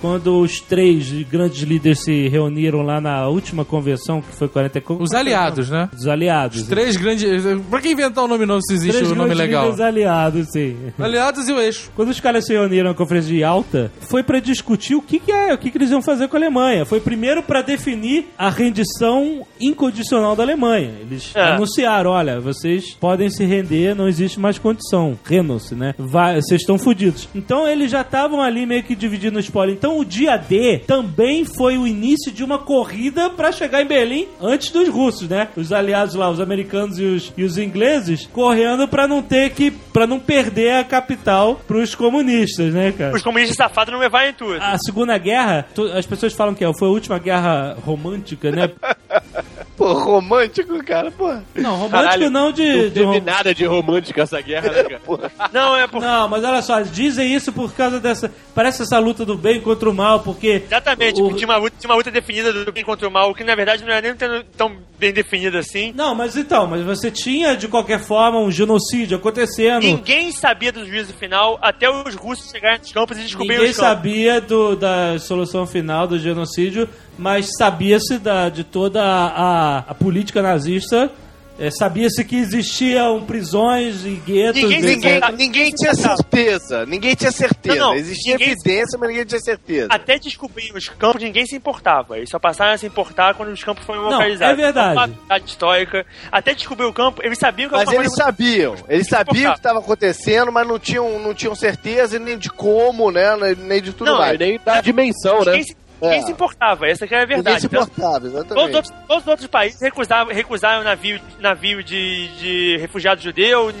quando os três grandes líderes se reuniram lá na última convenção, que foi 44... Os aliados, né? Os aliados. Três grandes. Pra que inventar um nome novo se existe Três um nome legal? líderes aliados, sim. Aliados e o eixo. Quando os caras se reuniram na conferência de alta, foi pra discutir o que, que é, o que, que eles iam fazer com a Alemanha. Foi primeiro pra definir a rendição incondicional da Alemanha. Eles É. anunciaram, olha, vocês podem se render, não existe mais condição. Renam-se, né? Vai- vocês estão fodidos. Então eles já estavam ali meio que dividindo o spoiler. Então o dia D também foi o início de uma corrida pra chegar em Berlim antes dos russos, né? Os aliados lá, os americanos e os, e os ingleses, correndo pra não ter que, para não perder a capital pros comunistas, né, cara? Os comunistas safados não levaram em tudo. A Segunda Guerra, tu- as pessoas falam que é, foi a última guerra romântica, né? Pô, romântico, cara, pô. Não, romântico Caralho, não de. Não de teve rom- nada de romântica essa guerra, né, cara? Não, é por... Não, mas olha só, dizem isso por causa dessa. Parece essa luta do bem contra o mal, porque. Exatamente, o- tinha uma, luta, tinha uma luta definida do bem contra o mal, que na verdade não era nem tão- bem definida assim. Não, mas então, mas você tinha de qualquer forma um genocídio acontecendo. Ninguém sabia do juízo final até os russos chegarem nos campos e descobrirem Ninguém os campos. sabia do- da solução final do genocídio, mas sabia-se de toda a, a- a política nazista. Eh, sabia-se que existiam prisões e guetos. Ninguém- e- Ninguém, ninguém tinha certeza. Ninguém tinha certeza. Não, não, Existia ninguém- evidência, mas ninguém tinha certeza. Até descobrir os campos, ninguém se importava. Eles só passaram a se importar quando os campos foram Não, localizados. é verdade. Uma histórica. Até descobrir o campo, eles sabiam que Mas eles sabiam. Eles sabiam o que estava acontecendo, mas não tinham, não tinham certeza nem de como, né? Nem de tudo Não, mais. Nem da dimensão, né? Ninguém se, ninguém É. se importava, essa que é a Ninguém verdade. se Então, importava, Todos, exatamente. os outros- todos os outros países recusaram, recusaram navio, navio de, de refugiado judeu,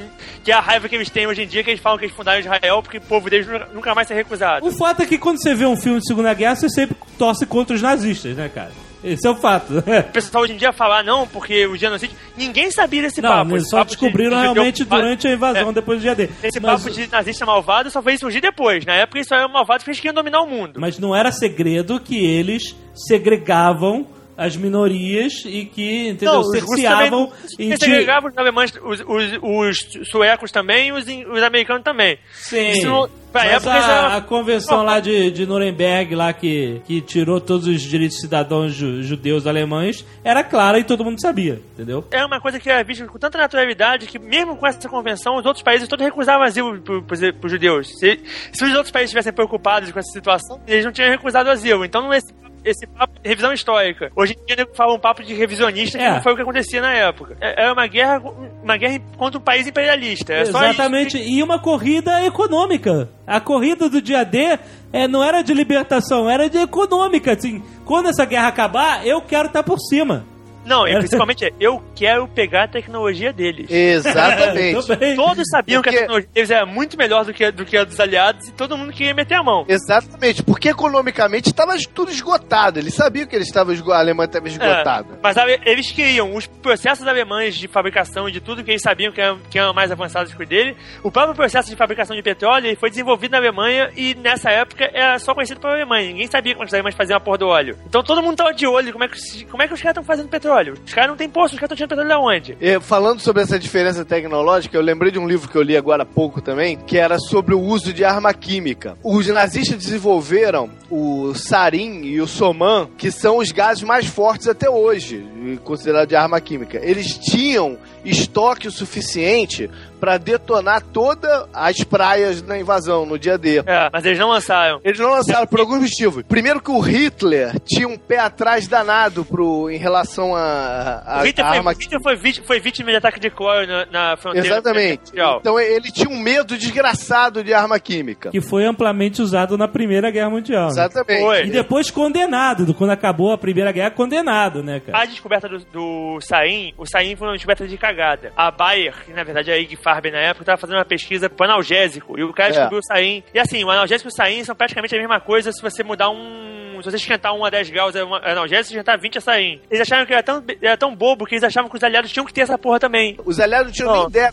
que é a raiva que eles têm hoje em dia, que eles falam que eles fundaram Israel porque o povo deles nunca, mais será recusado. O fato é que quando você vê um filme de Segunda Guerra, você sempre torce contra os nazistas, né, cara? Esse é o fato. O pessoal hoje em dia fala, não, porque o genocídio. Ninguém sabia desse Não, papo. eles só papo de- descobriram de realmente malvado- durante a invasão, É. depois do dia D. Esse Mas- papo de nazista malvado só veio surgir depois. Na época eles só eram malvados porque eles queriam dominar o mundo. Mas não era segredo que eles segregavam as minorias e que, entendeu, Não, cerceavam também segregavam os alemães, os, os, os suecos também e os, os americanos também. Sim. Isso Mas a, era- a convenção lá de, de Nuremberg, lá que, que tirou todos os direitos cidadãos ju- judeus alemães, era clara e todo mundo sabia, entendeu? é uma coisa que era vista com tanta naturalidade que, mesmo com essa convenção, os outros países todos recusavam asilo para os judeus. Se, se os outros países estivessem preocupados com essa situação, eles não tinham recusado asilo. Então, não é esse, esse papo de revisão histórica. Hoje em dia, nego fala um papo de revisionista, que É. não foi o que acontecia na época. É, é uma guerra, uma guerra contra um país imperialista. É Exatamente. E uma corrida econômica. A corrida do dia D é, não era de libertação, era de econômica. Assim, quando essa guerra acabar, eu quero estar por cima. Não, e principalmente é, eu quero pegar a tecnologia deles. Exatamente. Todos sabiam que Porque- a tecnologia deles era muito melhor do que, a- do que a dos aliados e todo mundo queria meter a mão. Exatamente, porque economicamente estava tudo esgotado. Eles sabiam que eles estavam esgo- a Alemanha estava esgotada. É, mas a- eles queriam os processos alemães de fabricação e de tudo que eles sabiam que eram, que eram mais avançados que o dele. O próprio processo de fabricação de petróleo foi desenvolvido na Alemanha e nessa época era só conhecido pela Alemanha. Ninguém sabia como é que os alemães faziam a porra do óleo. Então todo mundo tava de olho como é que, como é que os caras estão fazendo petróleo. Os caras não têm poço, os caras estão tirando petróleo da onde? E, falando sobre essa diferença tecnológica, eu lembrei de um livro que eu li agora há pouco também, que era sobre o uso de arma química. Os nazistas desenvolveram o sarin e o soman, que são os gases mais fortes até hoje, considerados de arma química. Eles tinham estoque o suficiente para detonar todas as praias na invasão no dia D. É, mas eles não lançaram. Eles não lançaram por alguns motivos. Primeiro que o Hitler tinha um pé atrás danado pro, em relação a, a, O Hitler, a foi, arma o Hitler foi, vítima, foi vítima de ataque de cloro na, na fronteira. Exatamente. mundial. Então ele tinha um medo desgraçado de arma química. Que foi amplamente usado na Primeira Guerra Mundial. né? Exatamente. Foi. E depois condenado, do- quando acabou a Primeira Guerra, condenado, né, cara? A descoberta do, do sarin, o sarin foi uma descoberta de cagada. A Bayer, que na verdade é a Ig Farben na época, estava fazendo uma pesquisa pro analgésico. E o cara É. descobriu o sarin. E assim, o analgésico e o sarin são praticamente a mesma coisa se você mudar um. Se você esquentar 1 a 10 graus é uma- é analgésico, se esquentar 20 é sarin. Eles acharam que era tão, era tão bobo que eles achavam que os aliados tinham que ter essa porra também. Os aliados não tinham Ó. nem ideia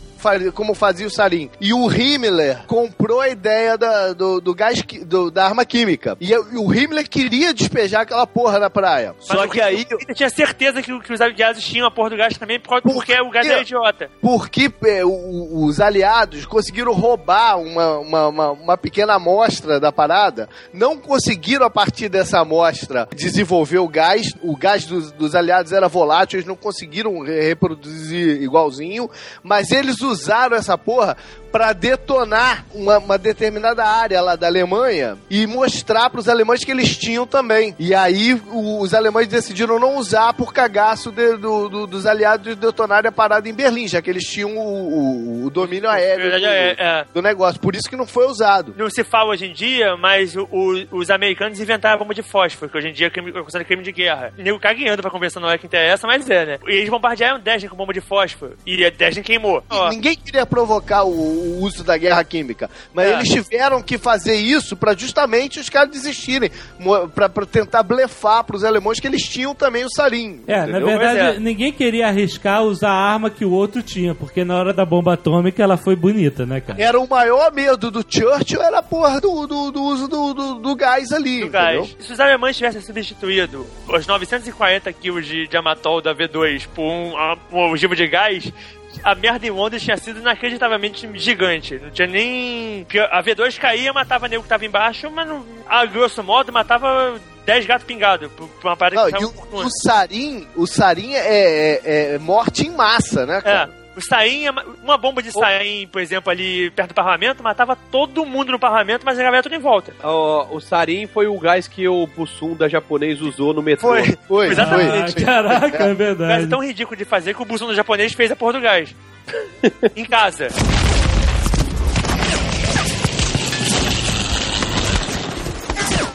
como fazia o sarin. E o Himmler comprou a ideia da, do, do gás do- da arma química. E, o- e o Himmler queria despejar aquela porra na praia. Mas Só que aí, Eu tinha certeza que, que os aliados tinham a porra do gás também, por- porque o gás era idiota. porque é, o- os aliados conseguiram roubar uma, uma, uma, uma pequena amostra da parada, não conseguiram a partir dessa amostra desenvolver o gás. O gás dos, dos aliados era volátil, eles não conseguiram re- reproduzir igualzinho, mas eles usaram essa porra para detonar uma, uma determinada área lá da Alemanha e mostrar para os alemães que eles tinham também. E aí o- os alemães decidiram não usar por cagaço de- do- do- dos aliados detonarem a parada em Berlim, já que eles tinham o, o- o domínio aéreo do, é- é. do negócio. Por isso que não foi usado. Não se fala hoje em dia, mas os americanos inventaram a bomba de fósforo, que hoje em dia é crime, é considerado crime de guerra. O nego cagueando pra convenção não é que interessa, mas é, né? E eles bombardearam Dresden com bomba de fósforo. E a Dresden queimou. Ó, Ninguém queria provocar o, o uso da guerra química, mas É. eles tiveram que fazer isso para justamente os caras desistirem, pra pra tentar blefar pros alemães que eles tinham também o sarin. É, na entendeu? verdade, Pois é. ninguém queria arriscar usar a arma que o outro tinha, porque na hora da bomba atômica ela foi bonita, né, cara? Era o maior medo do Churchill, era a porra do, do, do uso do, do, do gás ali, do entendeu? gás. Se os alemães tivessem substituído os 940 quilos de, de amatol da V2 por um, um ogivo de gás, a merda em Londres tinha sido inacreditavelmente gigante. Não tinha nem. A V2 caía, matava nego que tava embaixo, mas não, a grosso modo matava 10 gatos pingados uma parada Não, que e o, o sarin, o sarin é, é- é morte em massa, né, cara? É. O sarin, uma bomba de sarin, por exemplo, ali perto do parlamento, matava todo mundo no parlamento, mas a galera tudo em volta. Ó, o sarin foi o gás que o Bussunda japonês usou no metrô. Foi. Foi, foi. Exatamente. Ah, caraca, é O gás é verdade. tão ridículo de fazer que o Bussunda japonês fez a porra do gás. em casa.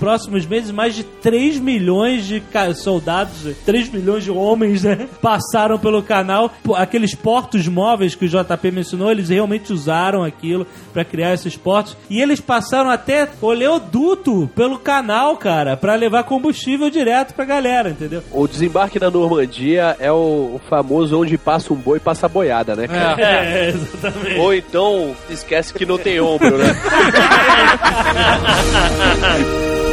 Próximos meses, mais de 3 milhões de soldados, 3 milhões de homens, né, passaram pelo canal. Aqueles portos móveis que o JP mencionou, eles realmente usaram aquilo pra criar esses portos. E eles passaram até oleoduto pelo canal, cara, pra levar combustível direto pra galera, entendeu? O desembarque na Normandia é o, famoso onde passa um boi, passa boiada, né, cara? É, exatamente. Ou então, esquece que não tem ombro, né?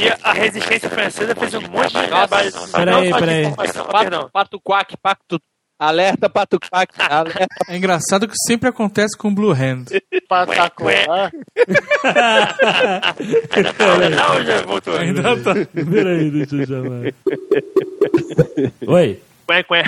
E a resistência francesa fez um monte de trabalho. peraí, peraí. Pato, Perdão. pato quack, pato. Alerta, pato quack. Alerta. É engraçado que sempre acontece com Blue Hand. Patacolar. Não, já voltou. Ainda tá. Peraí, deixa eu chamar. Oi. Quen, quen.